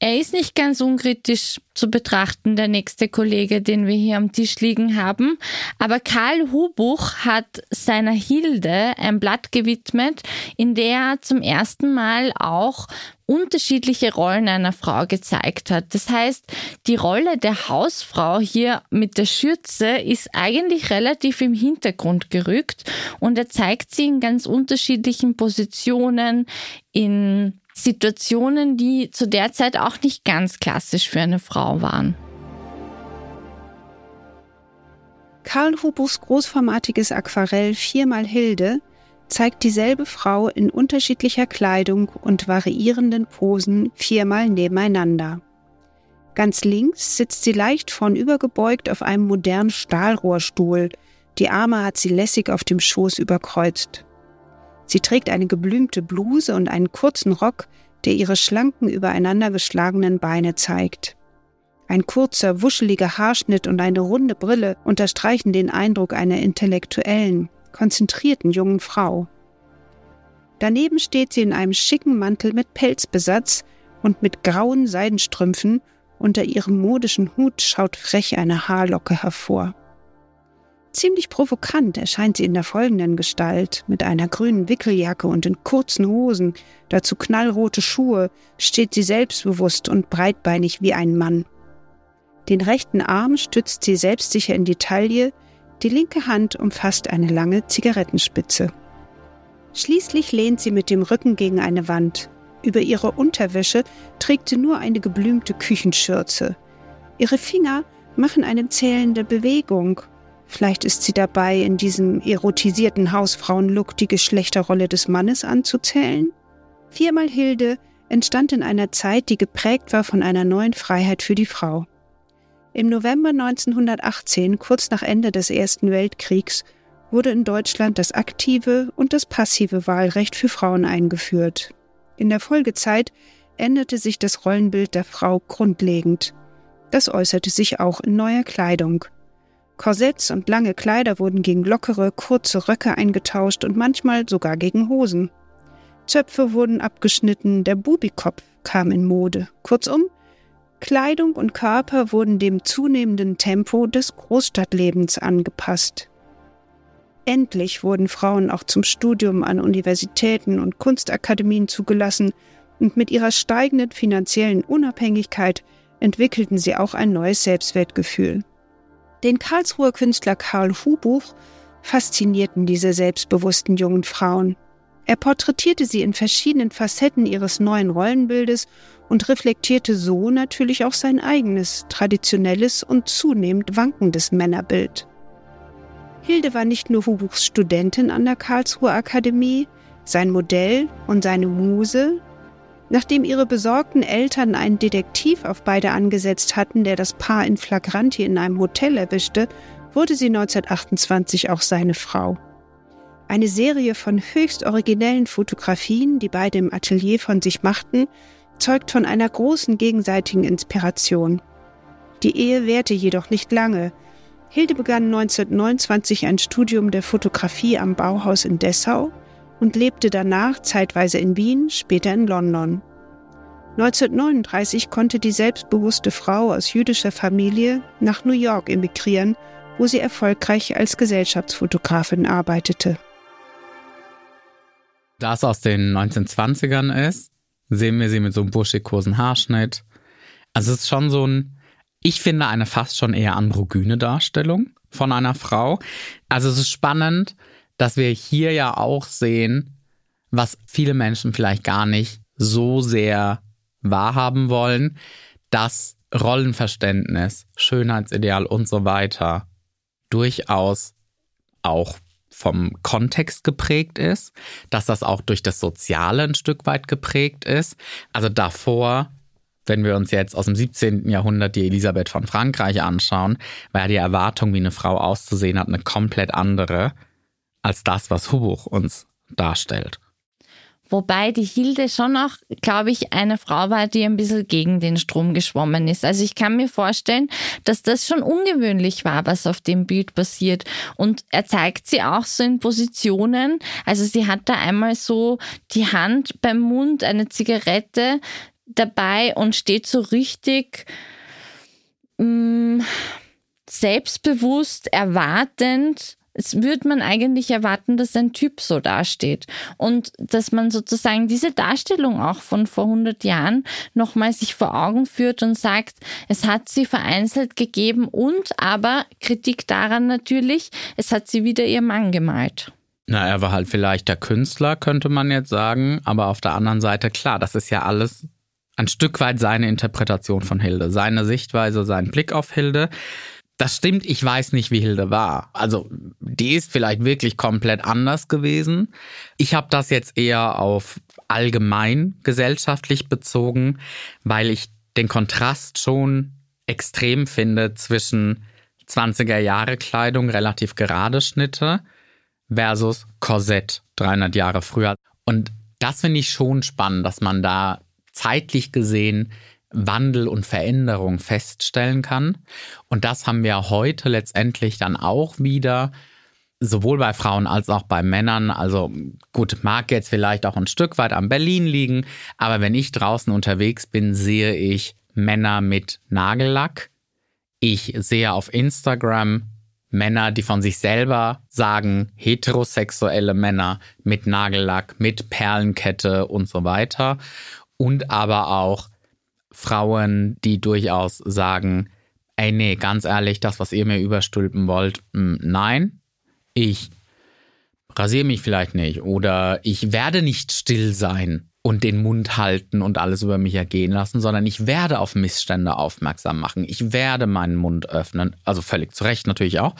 Er ist nicht ganz unkritisch zu betrachten, der nächste Kollege, den wir hier am Tisch liegen haben. Aber Karl Hubuch hat seiner Hilde ein Blatt gewidmet, in der er zum ersten Mal auch unterschiedliche Rollen einer Frau gezeigt hat. Das heißt, die Rolle der Hausfrau hier mit der Schürze ist eigentlich relativ im Hintergrund gerückt und er zeigt sie in ganz unterschiedlichen Positionen, in Situationen, die zu der Zeit auch nicht ganz klassisch für eine Frau waren. Karl Hubuchs großformatiges Aquarell Viermal Hilde zeigt dieselbe Frau in unterschiedlicher Kleidung und variierenden Posen viermal nebeneinander. Ganz links sitzt sie leicht vornübergebeugt auf einem modernen Stahlrohrstuhl, die Arme hat sie lässig auf dem Schoß überkreuzt. Sie trägt eine geblümte Bluse und einen kurzen Rock, der ihre schlanken, übereinander geschlagenen Beine zeigt. Ein kurzer, wuscheliger Haarschnitt und eine runde Brille unterstreichen den Eindruck einer intellektuellen, konzentrierten jungen Frau. Daneben steht sie in einem schicken Mantel mit Pelzbesatz und mit grauen Seidenstrümpfen, unter ihrem modischen Hut schaut frech eine Haarlocke hervor. Ziemlich provokant erscheint sie in der folgenden Gestalt, mit einer grünen Wickeljacke und in kurzen Hosen, dazu knallrote Schuhe, steht sie selbstbewusst und breitbeinig wie ein Mann. Den rechten Arm stützt sie selbstsicher in die Taille, die linke Hand umfasst eine lange Zigarettenspitze. Schließlich lehnt sie mit dem Rücken gegen eine Wand. Über ihre Unterwäsche trägt sie nur eine geblümte Küchenschürze. Ihre Finger machen eine zählende Bewegung Vielleicht ist sie dabei, in diesem erotisierten Hausfrauenlook die Geschlechterrolle des Mannes anzuzählen? Viermal Hilde entstand in einer Zeit, die geprägt war von einer neuen Freiheit für die Frau. Im November 1918, kurz nach Ende des Ersten Weltkriegs, wurde in Deutschland das aktive und das passive Wahlrecht für Frauen eingeführt. In der Folgezeit änderte sich das Rollenbild der Frau grundlegend. Das äußerte sich auch in neuer Kleidung. Korsetts und lange Kleider wurden gegen lockere, kurze Röcke eingetauscht und manchmal sogar gegen Hosen. Zöpfe wurden abgeschnitten, der Bubikopf kam in Mode. Kurzum, Kleidung und Körper wurden dem zunehmenden Tempo des Großstadtlebens angepasst. Endlich wurden Frauen auch zum Studium an Universitäten und Kunstakademien zugelassen und mit ihrer steigenden finanziellen Unabhängigkeit entwickelten sie auch ein neues Selbstwertgefühl. Den Karlsruher Künstler Karl Hubuch faszinierten diese selbstbewussten jungen Frauen. Er porträtierte sie in verschiedenen Facetten ihres neuen Rollenbildes und reflektierte so natürlich auch sein eigenes, traditionelles und zunehmend wankendes Männerbild. Hilde war nicht nur Hubuchs Studentin an der Karlsruher Akademie, sein Modell und seine Muse, Nachdem ihre besorgten Eltern einen Detektiv auf beide angesetzt hatten, der das Paar in Flagranti in einem Hotel erwischte, wurde sie 1928 auch seine Frau. Eine Serie von höchst originellen Fotografien, die beide im Atelier von sich machten, zeugt von einer großen gegenseitigen Inspiration. Die Ehe währte jedoch nicht lange. Hilde begann 1929 ein Studium der Fotografie am Bauhaus in Dessau und lebte danach zeitweise in Wien, später in London. 1939 konnte die selbstbewusste Frau aus jüdischer Familie nach New York emigrieren, wo sie erfolgreich als Gesellschaftsfotografin arbeitete. Da es aus den 1920ern ist, sehen wir sie mit so einem buschikosen Haarschnitt. Also es ist schon so ein, ich finde eine fast schon eher androgyne Darstellung von einer Frau. Also es ist spannend, dass wir hier ja auch sehen, was viele Menschen vielleicht gar nicht so sehr wahrhaben wollen, dass Rollenverständnis, Schönheitsideal und so weiter durchaus auch vom Kontext geprägt ist, dass das auch durch das Soziale ein Stück weit geprägt ist. Also davor, wenn wir uns jetzt aus dem 17. Jahrhundert die Elisabeth von Frankreich anschauen, war ja die Erwartung, wie eine Frau auszusehen hat, eine komplett andere als das, was Hubuch uns darstellt. Wobei die Hilde schon auch, glaube ich, eine Frau war, die ein bisschen gegen den Strom geschwommen ist. Also ich kann mir vorstellen, dass das schon ungewöhnlich war, was auf dem Bild passiert. Und er zeigt sie auch so in Positionen. Also sie hat da einmal so die Hand beim Mund, eine Zigarette, dabei und steht so richtig mh, mm, selbstbewusst, erwartend es würde man eigentlich erwarten, dass ein Typ so dasteht und dass man sozusagen diese Darstellung auch von vor 100 Jahren nochmal sich vor Augen führt und sagt, es hat sie vereinzelt gegeben und aber Kritik daran natürlich, es hat sie wieder ihr Mann gemalt. Na, er war halt vielleicht der Künstler, könnte man jetzt sagen, aber auf der anderen Seite, klar, das ist ja alles ein Stück weit seine Interpretation von Hilde, seine Sichtweise, sein Blick auf Hilde. Das stimmt, ich weiß nicht, wie Hilde war. Also die ist vielleicht wirklich komplett anders gewesen. Ich habe das jetzt eher auf allgemein gesellschaftlich bezogen, weil ich den Kontrast schon extrem finde zwischen 20er Jahre Kleidung, relativ gerade Schnitte versus Korsett 300 Jahre früher. Und das finde ich schon spannend, dass man da zeitlich gesehen Wandel und Veränderung feststellen kann. Und das haben wir heute letztendlich dann auch wieder, sowohl bei Frauen als auch bei Männern. Also gut, mag jetzt vielleicht auch ein Stück weit am Berlin liegen, aber wenn ich draußen unterwegs bin, sehe ich Männer mit Nagellack. Ich sehe auf Instagram Männer, die von sich selber sagen, heterosexuelle Männer mit Nagellack, mit Perlenkette und so weiter. Und aber auch Frauen, die durchaus sagen, ey, nee, ganz ehrlich, das, was ihr mir überstülpen wollt, mh, hm, nein, ich rasiere mich vielleicht nicht oder ich werde nicht still sein und den Mund halten und alles über mich ergehen lassen, sondern ich werde auf Missstände aufmerksam machen. Ich werde meinen Mund öffnen, also völlig zu Recht natürlich auch.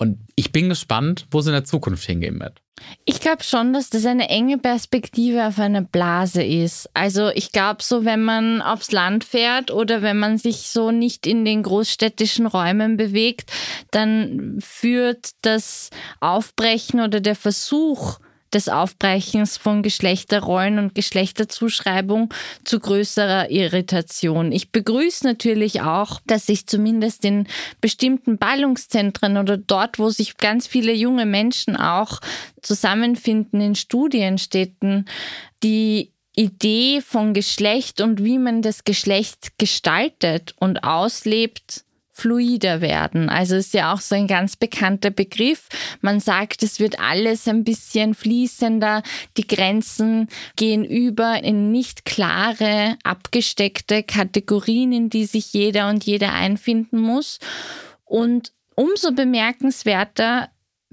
Und ich bin gespannt, wo es in der Zukunft hingehen wird. Ich glaube schon, dass das eine enge Perspektive auf eine Blase ist. Also ich glaube so, wenn man aufs Land fährt oder wenn man sich so nicht in den großstädtischen Räumen bewegt, dann führt das Aufbrechen oder der Versuch, des Aufbrechens von Geschlechterrollen und Geschlechterzuschreibung zu größerer Irritation. Ich begrüße natürlich auch, dass sich zumindest in bestimmten Ballungszentren oder dort, wo sich ganz viele junge Menschen auch zusammenfinden in Studienstädten, die Idee von Geschlecht und wie man das Geschlecht gestaltet und auslebt, fluider werden. Also ist ja auch so ein ganz bekannter Begriff. Man sagt, es wird alles ein bisschen fließender, die Grenzen gehen über in nicht klare, abgesteckte Kategorien, in die sich jeder und jede einfinden muss. Und umso bemerkenswerter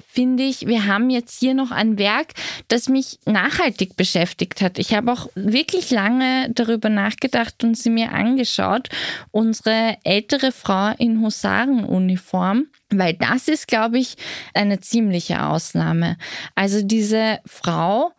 finde ich, wir haben jetzt hier noch ein Werk, das mich nachhaltig beschäftigt hat. Ich habe auch wirklich lange darüber nachgedacht und sie mir angeschaut. Unsere ältere Frau in Husarenuniform, weil das ist, glaube ich, eine ziemliche Ausnahme. Also diese Frau,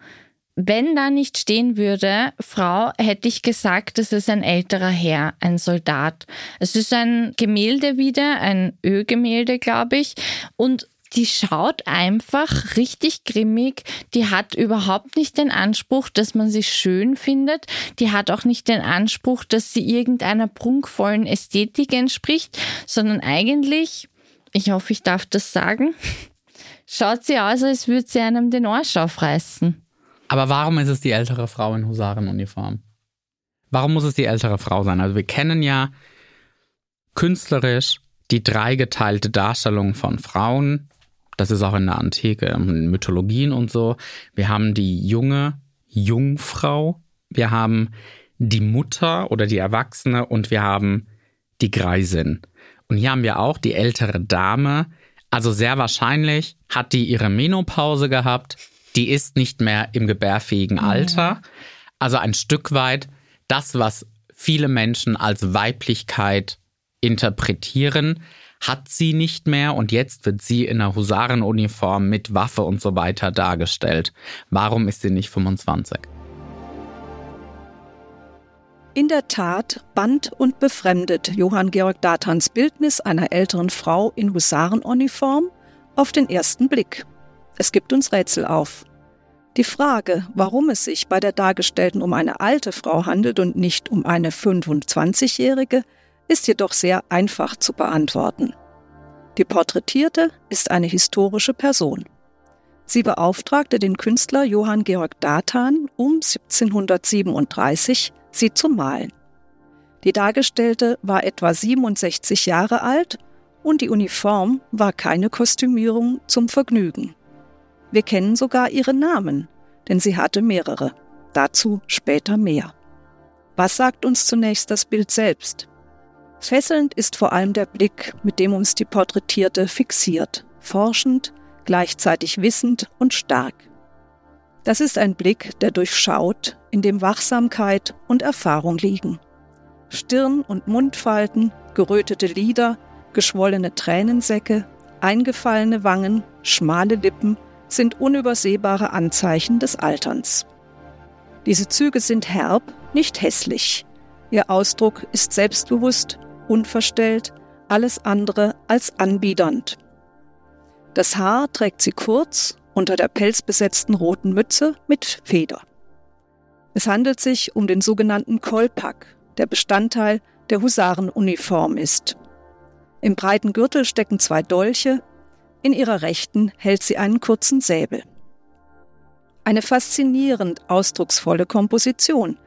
wenn da nicht stehen würde, Frau, hätte ich gesagt, das ist ein älterer Herr, ein Soldat. Es ist ein Gemälde wieder, ein Ölgemälde, glaube ich. Und die schaut einfach richtig grimmig. Die hat überhaupt nicht den Anspruch, dass man sie schön findet. Die hat auch nicht den Anspruch, dass sie irgendeiner prunkvollen Ästhetik entspricht, sondern eigentlich, ich hoffe, ich darf das sagen, schaut sie aus, als würde sie einem den Arsch aufreißen. Aber warum ist es die ältere Frau in Husarenuniform? Warum muss es die ältere Frau sein? Also wir kennen ja künstlerisch die dreigeteilte Darstellung von Frauen, das ist auch in der Antike, in Mythologien und so. Wir haben die junge Jungfrau, wir haben die Mutter oder die Erwachsene und wir haben die Greisin. Und hier haben wir auch die ältere Dame. Also sehr wahrscheinlich hat die ihre Menopause gehabt. Die ist nicht mehr im gebärfähigen Alter. Also ein Stück weit das, was viele Menschen als Weiblichkeit interpretieren, hat sie nicht mehr und jetzt wird sie in einer Husarenuniform mit Waffe und so weiter dargestellt. Warum ist sie nicht 25? In der Tat band und befremdet Johann Georg Dathans Bildnis einer älteren Frau in Husarenuniform auf den ersten Blick. Es gibt uns Rätsel auf. Die Frage, warum es sich bei der Dargestellten um eine alte Frau handelt und nicht um eine 25-jährige, ist jedoch sehr einfach zu beantworten. Die Porträtierte ist eine historische Person. Sie beauftragte den Künstler Johann Georg Dathan um 1737 sie zu malen. Die Dargestellte war etwa 67 Jahre alt und die Uniform war keine Kostümierung zum Vergnügen. Wir kennen sogar ihre Namen, denn sie hatte mehrere. Dazu später mehr. Was sagt uns zunächst das Bild selbst? Fesselnd ist vor allem der Blick, mit dem uns die Porträtierte fixiert, forschend, gleichzeitig wissend und stark. Das ist ein Blick, der durchschaut, in dem Wachsamkeit und Erfahrung liegen. Stirn- und Mundfalten, gerötete Lider, geschwollene Tränensäcke, eingefallene Wangen, schmale Lippen sind unübersehbare Anzeichen des Alterns. Diese Züge sind herb, nicht hässlich. Ihr Ausdruck ist selbstbewusst, unverstellt, alles andere als anbiedernd. Das Haar trägt sie kurz unter der pelzbesetzten roten Mütze mit Feder. Es handelt sich um den sogenannten Kolpak, der Bestandteil der Husarenuniform ist. Im breiten Gürtel stecken zwei Dolche, in ihrer rechten hält sie einen kurzen Säbel. Eine faszinierend ausdrucksvolle Komposition.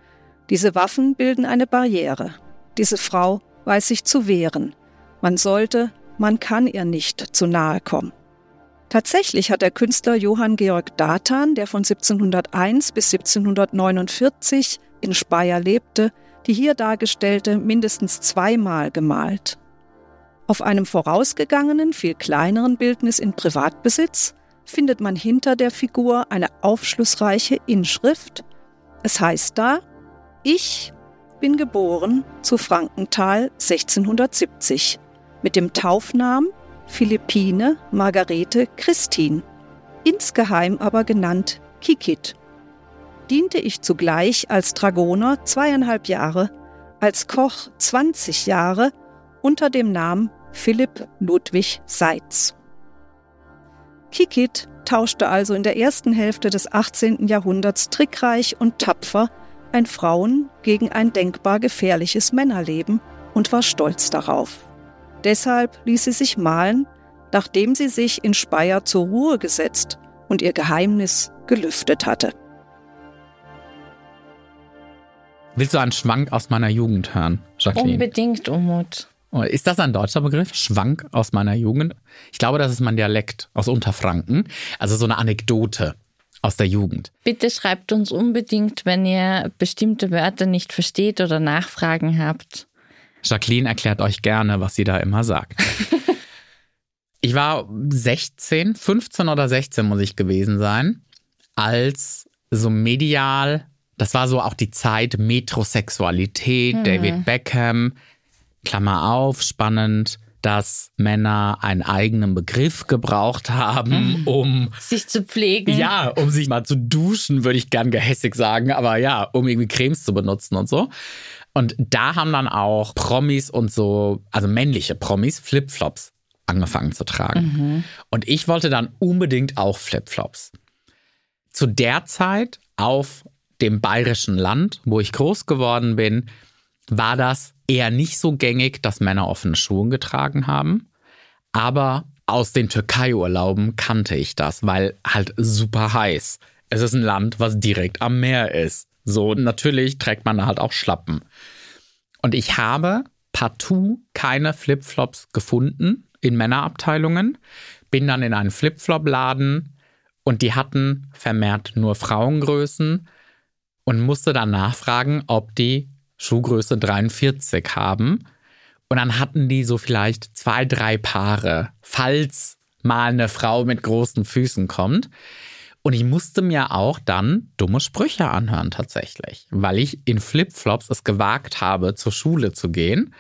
Diese Waffen bilden eine Barriere. Diese Frau weiß sich zu wehren. Man sollte, man kann ihr nicht zu nahe kommen. Tatsächlich hat der Künstler Johann Georg Datan, der von 1701 bis 1749 in Speyer lebte, die hier dargestellte mindestens zweimal gemalt. Auf einem vorausgegangenen, viel kleineren Bildnis in Privatbesitz findet man hinter der Figur eine aufschlussreiche Inschrift. Es heißt da, ich bin geboren zu Frankenthal 1670 mit dem Taufnamen Philippine Margarete Christin, insgeheim aber genannt Kikit. Diente ich zugleich als Dragoner zweieinhalb Jahre, als Koch 20 Jahre unter dem Namen Philipp Ludwig Seitz. Kikit tauschte also in der ersten Hälfte des 18. Jahrhunderts trickreich und tapfer ein Frauen gegen ein denkbar gefährliches Männerleben und war stolz darauf. Deshalb ließ sie sich malen, nachdem sie sich in Speyer zur Ruhe gesetzt und ihr Geheimnis gelüftet hatte. Willst du einen Schwank aus meiner Jugend hören, Jacqueline? Unbedingt, Umut. Oh, ist das ein deutscher Begriff? Schwank aus meiner Jugend? Ich glaube, das ist mein Dialekt aus Unterfranken. Also so eine Anekdote aus der Jugend. Bitte schreibt uns unbedingt, wenn ihr bestimmte Wörter nicht versteht oder Nachfragen habt. Jacqueline erklärt euch gerne, was sie da immer sagt. ich war 16, 15 oder 16 muss ich gewesen sein, als so medial, das war so auch die Zeit Metrosexualität, mhm. David Beckham, Klammer auf, spannend, dass Männer einen eigenen Begriff gebraucht haben, um sich zu pflegen. Ja, um sich mal zu duschen, würde ich gern gehässig sagen, aber ja, um irgendwie Cremes zu benutzen und so. Und da haben dann auch Promis und so, also männliche Promis, Flipflops angefangen zu tragen. Mhm. Und ich wollte dann unbedingt auch Flipflops. Zu der Zeit auf dem bayerischen Land, wo ich groß geworden bin, war das eher nicht so gängig, dass Männer offene Schuhe getragen haben. Aber aus den Türkei-Urlauben kannte ich das, weil halt super heiß. Es ist ein Land, was direkt am Meer ist. So, natürlich trägt man halt auch Schlappen. Und ich habe partout keine Flipflops gefunden in Männerabteilungen. Bin dann in einen Flipflop-Laden und die hatten vermehrt nur Frauengrößen und musste dann nachfragen, ob die Schuhgröße 43 haben. Und dann hatten die so vielleicht zwei, drei Paare, falls mal eine Frau mit großen Füßen kommt. Und ich musste mir auch dann dumme Sprüche anhören tatsächlich, weil ich in Flipflops es gewagt habe, zur Schule zu gehen.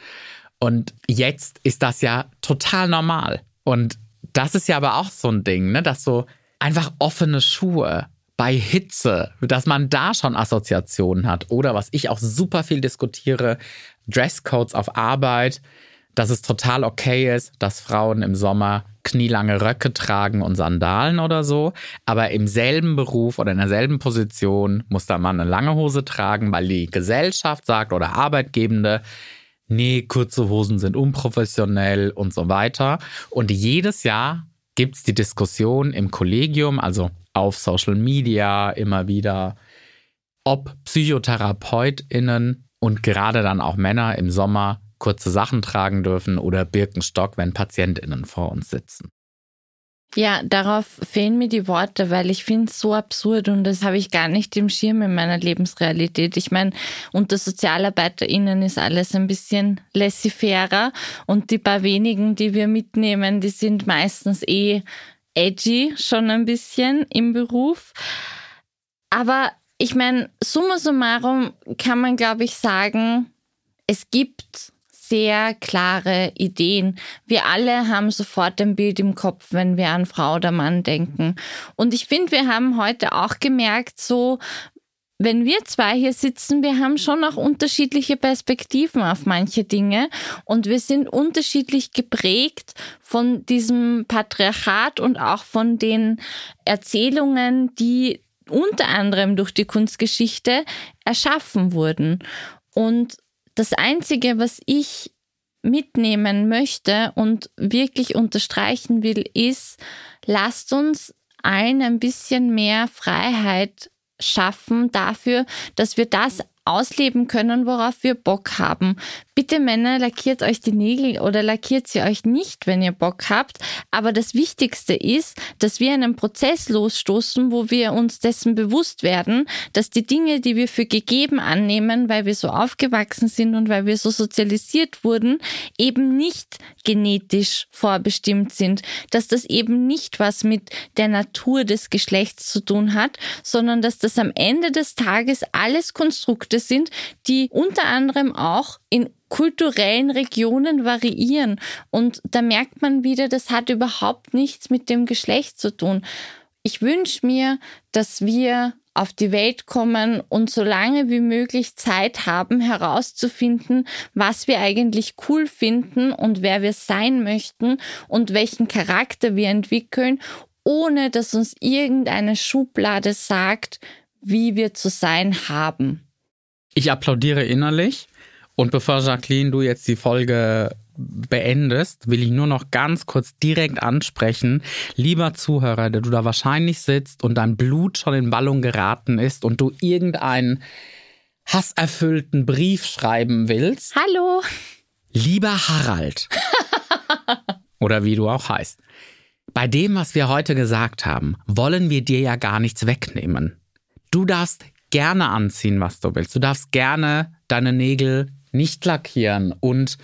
Und jetzt ist das ja total normal. Und das ist ja aber auch so ein Ding, ne, dass so einfach offene Schuhe bei Hitze, dass man da schon Assoziationen hat. Oder was ich auch super viel diskutiere, Dresscodes auf Arbeit, dass es total okay ist, dass Frauen im Sommer knielange Röcke tragen und Sandalen oder so. Aber im selben Beruf oder in derselben Position muss der Mann eine lange Hose tragen, weil die Gesellschaft sagt oder Arbeitgebende, nee, kurze Hosen sind unprofessionell und so weiter. Und jedes Jahr gibt es die Diskussion im Kollegium, also auf Social Media immer wieder. ob PsychotherapeutInnen und gerade dann auch Männer im Sommer kurze Sachen tragen dürfen oder Birkenstock, wenn PatientInnen vor uns sitzen. Ja, darauf fehlen mir die Worte, weil ich finde es so absurd und das habe ich gar nicht im Schirm in meiner Lebensrealität. Ich meine, unter SozialarbeiterInnen ist alles ein bisschen laissez-faire und die paar wenigen, die wir mitnehmen, die sind meistens eh edgy, schon ein bisschen im Beruf. Aber ich meine, summa summarum kann man, glaube ich, sagen, es gibt sehr klare Ideen. Wir alle haben sofort ein Bild im Kopf, wenn wir an Frau oder Mann denken. Und ich finde, wir haben heute auch gemerkt, so, wenn wir zwei hier sitzen, wir haben schon auch unterschiedliche Perspektiven auf manche Dinge und wir sind unterschiedlich geprägt von diesem Patriarchat und auch von den Erzählungen, die unter anderem durch die Kunstgeschichte erschaffen wurden. Und das Einzige, was ich mitnehmen möchte und wirklich unterstreichen will, ist, lasst uns allen ein bisschen mehr Freiheit schaffen dafür, dass wir das ausleben können, worauf wir Bock haben. Bitte Männer, lackiert euch die Nägel oder lackiert sie euch nicht, wenn ihr Bock habt. Aber das Wichtigste ist, dass wir einen Prozess losstoßen, wo wir uns dessen bewusst werden, dass die Dinge, die wir für gegeben annehmen, weil wir so aufgewachsen sind und weil wir so sozialisiert wurden, eben nicht genetisch vorbestimmt sind. Dass das eben nicht was mit der Natur des Geschlechts zu tun hat, sondern dass das am Ende des Tages alles Konstrukte sind, die unter anderem auch in kulturellen Regionen variieren. Und da merkt man wieder, das hat überhaupt nichts mit dem Geschlecht zu tun. Ich wünsche mir, dass wir auf die Welt kommen und so lange wie möglich Zeit haben, herauszufinden, was wir eigentlich cool finden und wer wir sein möchten und welchen Charakter wir entwickeln, ohne dass uns irgendeine Schublade sagt, wie wir zu sein haben. Ich applaudiere innerlich. Und bevor Jacqueline, du jetzt die Folge beendest, will ich nur noch ganz kurz direkt ansprechen. Lieber Zuhörer, der du da wahrscheinlich sitzt und dein Blut schon in Ballung geraten ist und du irgendeinen hasserfüllten Brief schreiben willst. Hallo. Lieber Harald. oder wie du auch heißt. Bei dem, was wir heute gesagt haben, wollen wir dir ja gar nichts wegnehmen. Du darfst gerne anziehen, was du willst. Du darfst gerne deine Nägel nicht lackieren und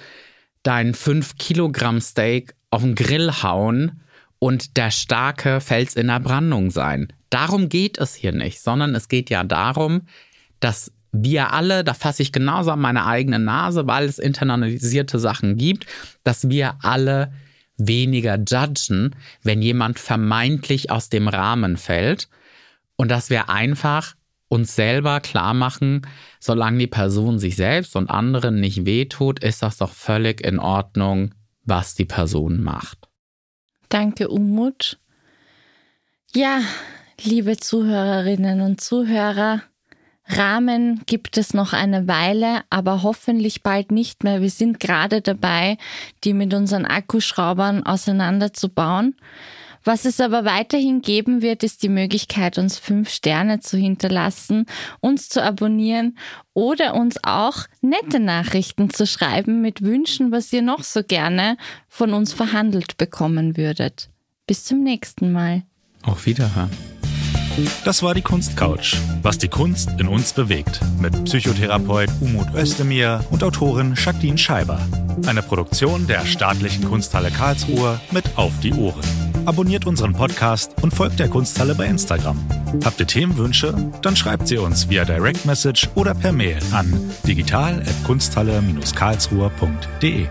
dein 5 Kilogramm Steak auf den Grill hauen und der starke Fels in der Brandung sein. Darum geht es hier nicht, sondern es geht ja darum, dass wir alle, da fasse ich genauso an meine eigene Nase, weil es internalisierte Sachen gibt, dass wir alle weniger judgen, wenn jemand vermeintlich aus dem Rahmen fällt und dass wir einfach uns selber klar machen, solange die Person sich selbst und anderen nicht wehtut, ist das doch völlig in Ordnung, was die Person macht. Danke, Umut. Ja, liebe Zuhörerinnen und Zuhörer, Rahmen gibt es noch eine Weile, aber hoffentlich bald nicht mehr. Wir sind gerade dabei, die mit unseren Akkuschraubern auseinanderzubauen. Was es aber weiterhin geben wird, ist die Möglichkeit, uns fünf Sterne zu hinterlassen, uns zu abonnieren oder uns auch nette Nachrichten zu schreiben mit Wünschen, was ihr noch so gerne von uns verhandelt bekommen würdet. Bis zum nächsten Mal. Auf Wiederhören. Das war die Kunstcouch, was die Kunst in uns bewegt, mit Psychotherapeut Umut Özdemir und Autorin Jacqueline Scheiber. Eine Produktion der Staatlichen Kunsthalle Karlsruhe mit Auf die Ohren. Abonniert unseren Podcast und folgt der Kunsthalle bei Instagram. Habt ihr Themenwünsche? Dann schreibt sie uns via Direct Message oder per Mail an digital.kunsthalle-karlsruhe.de.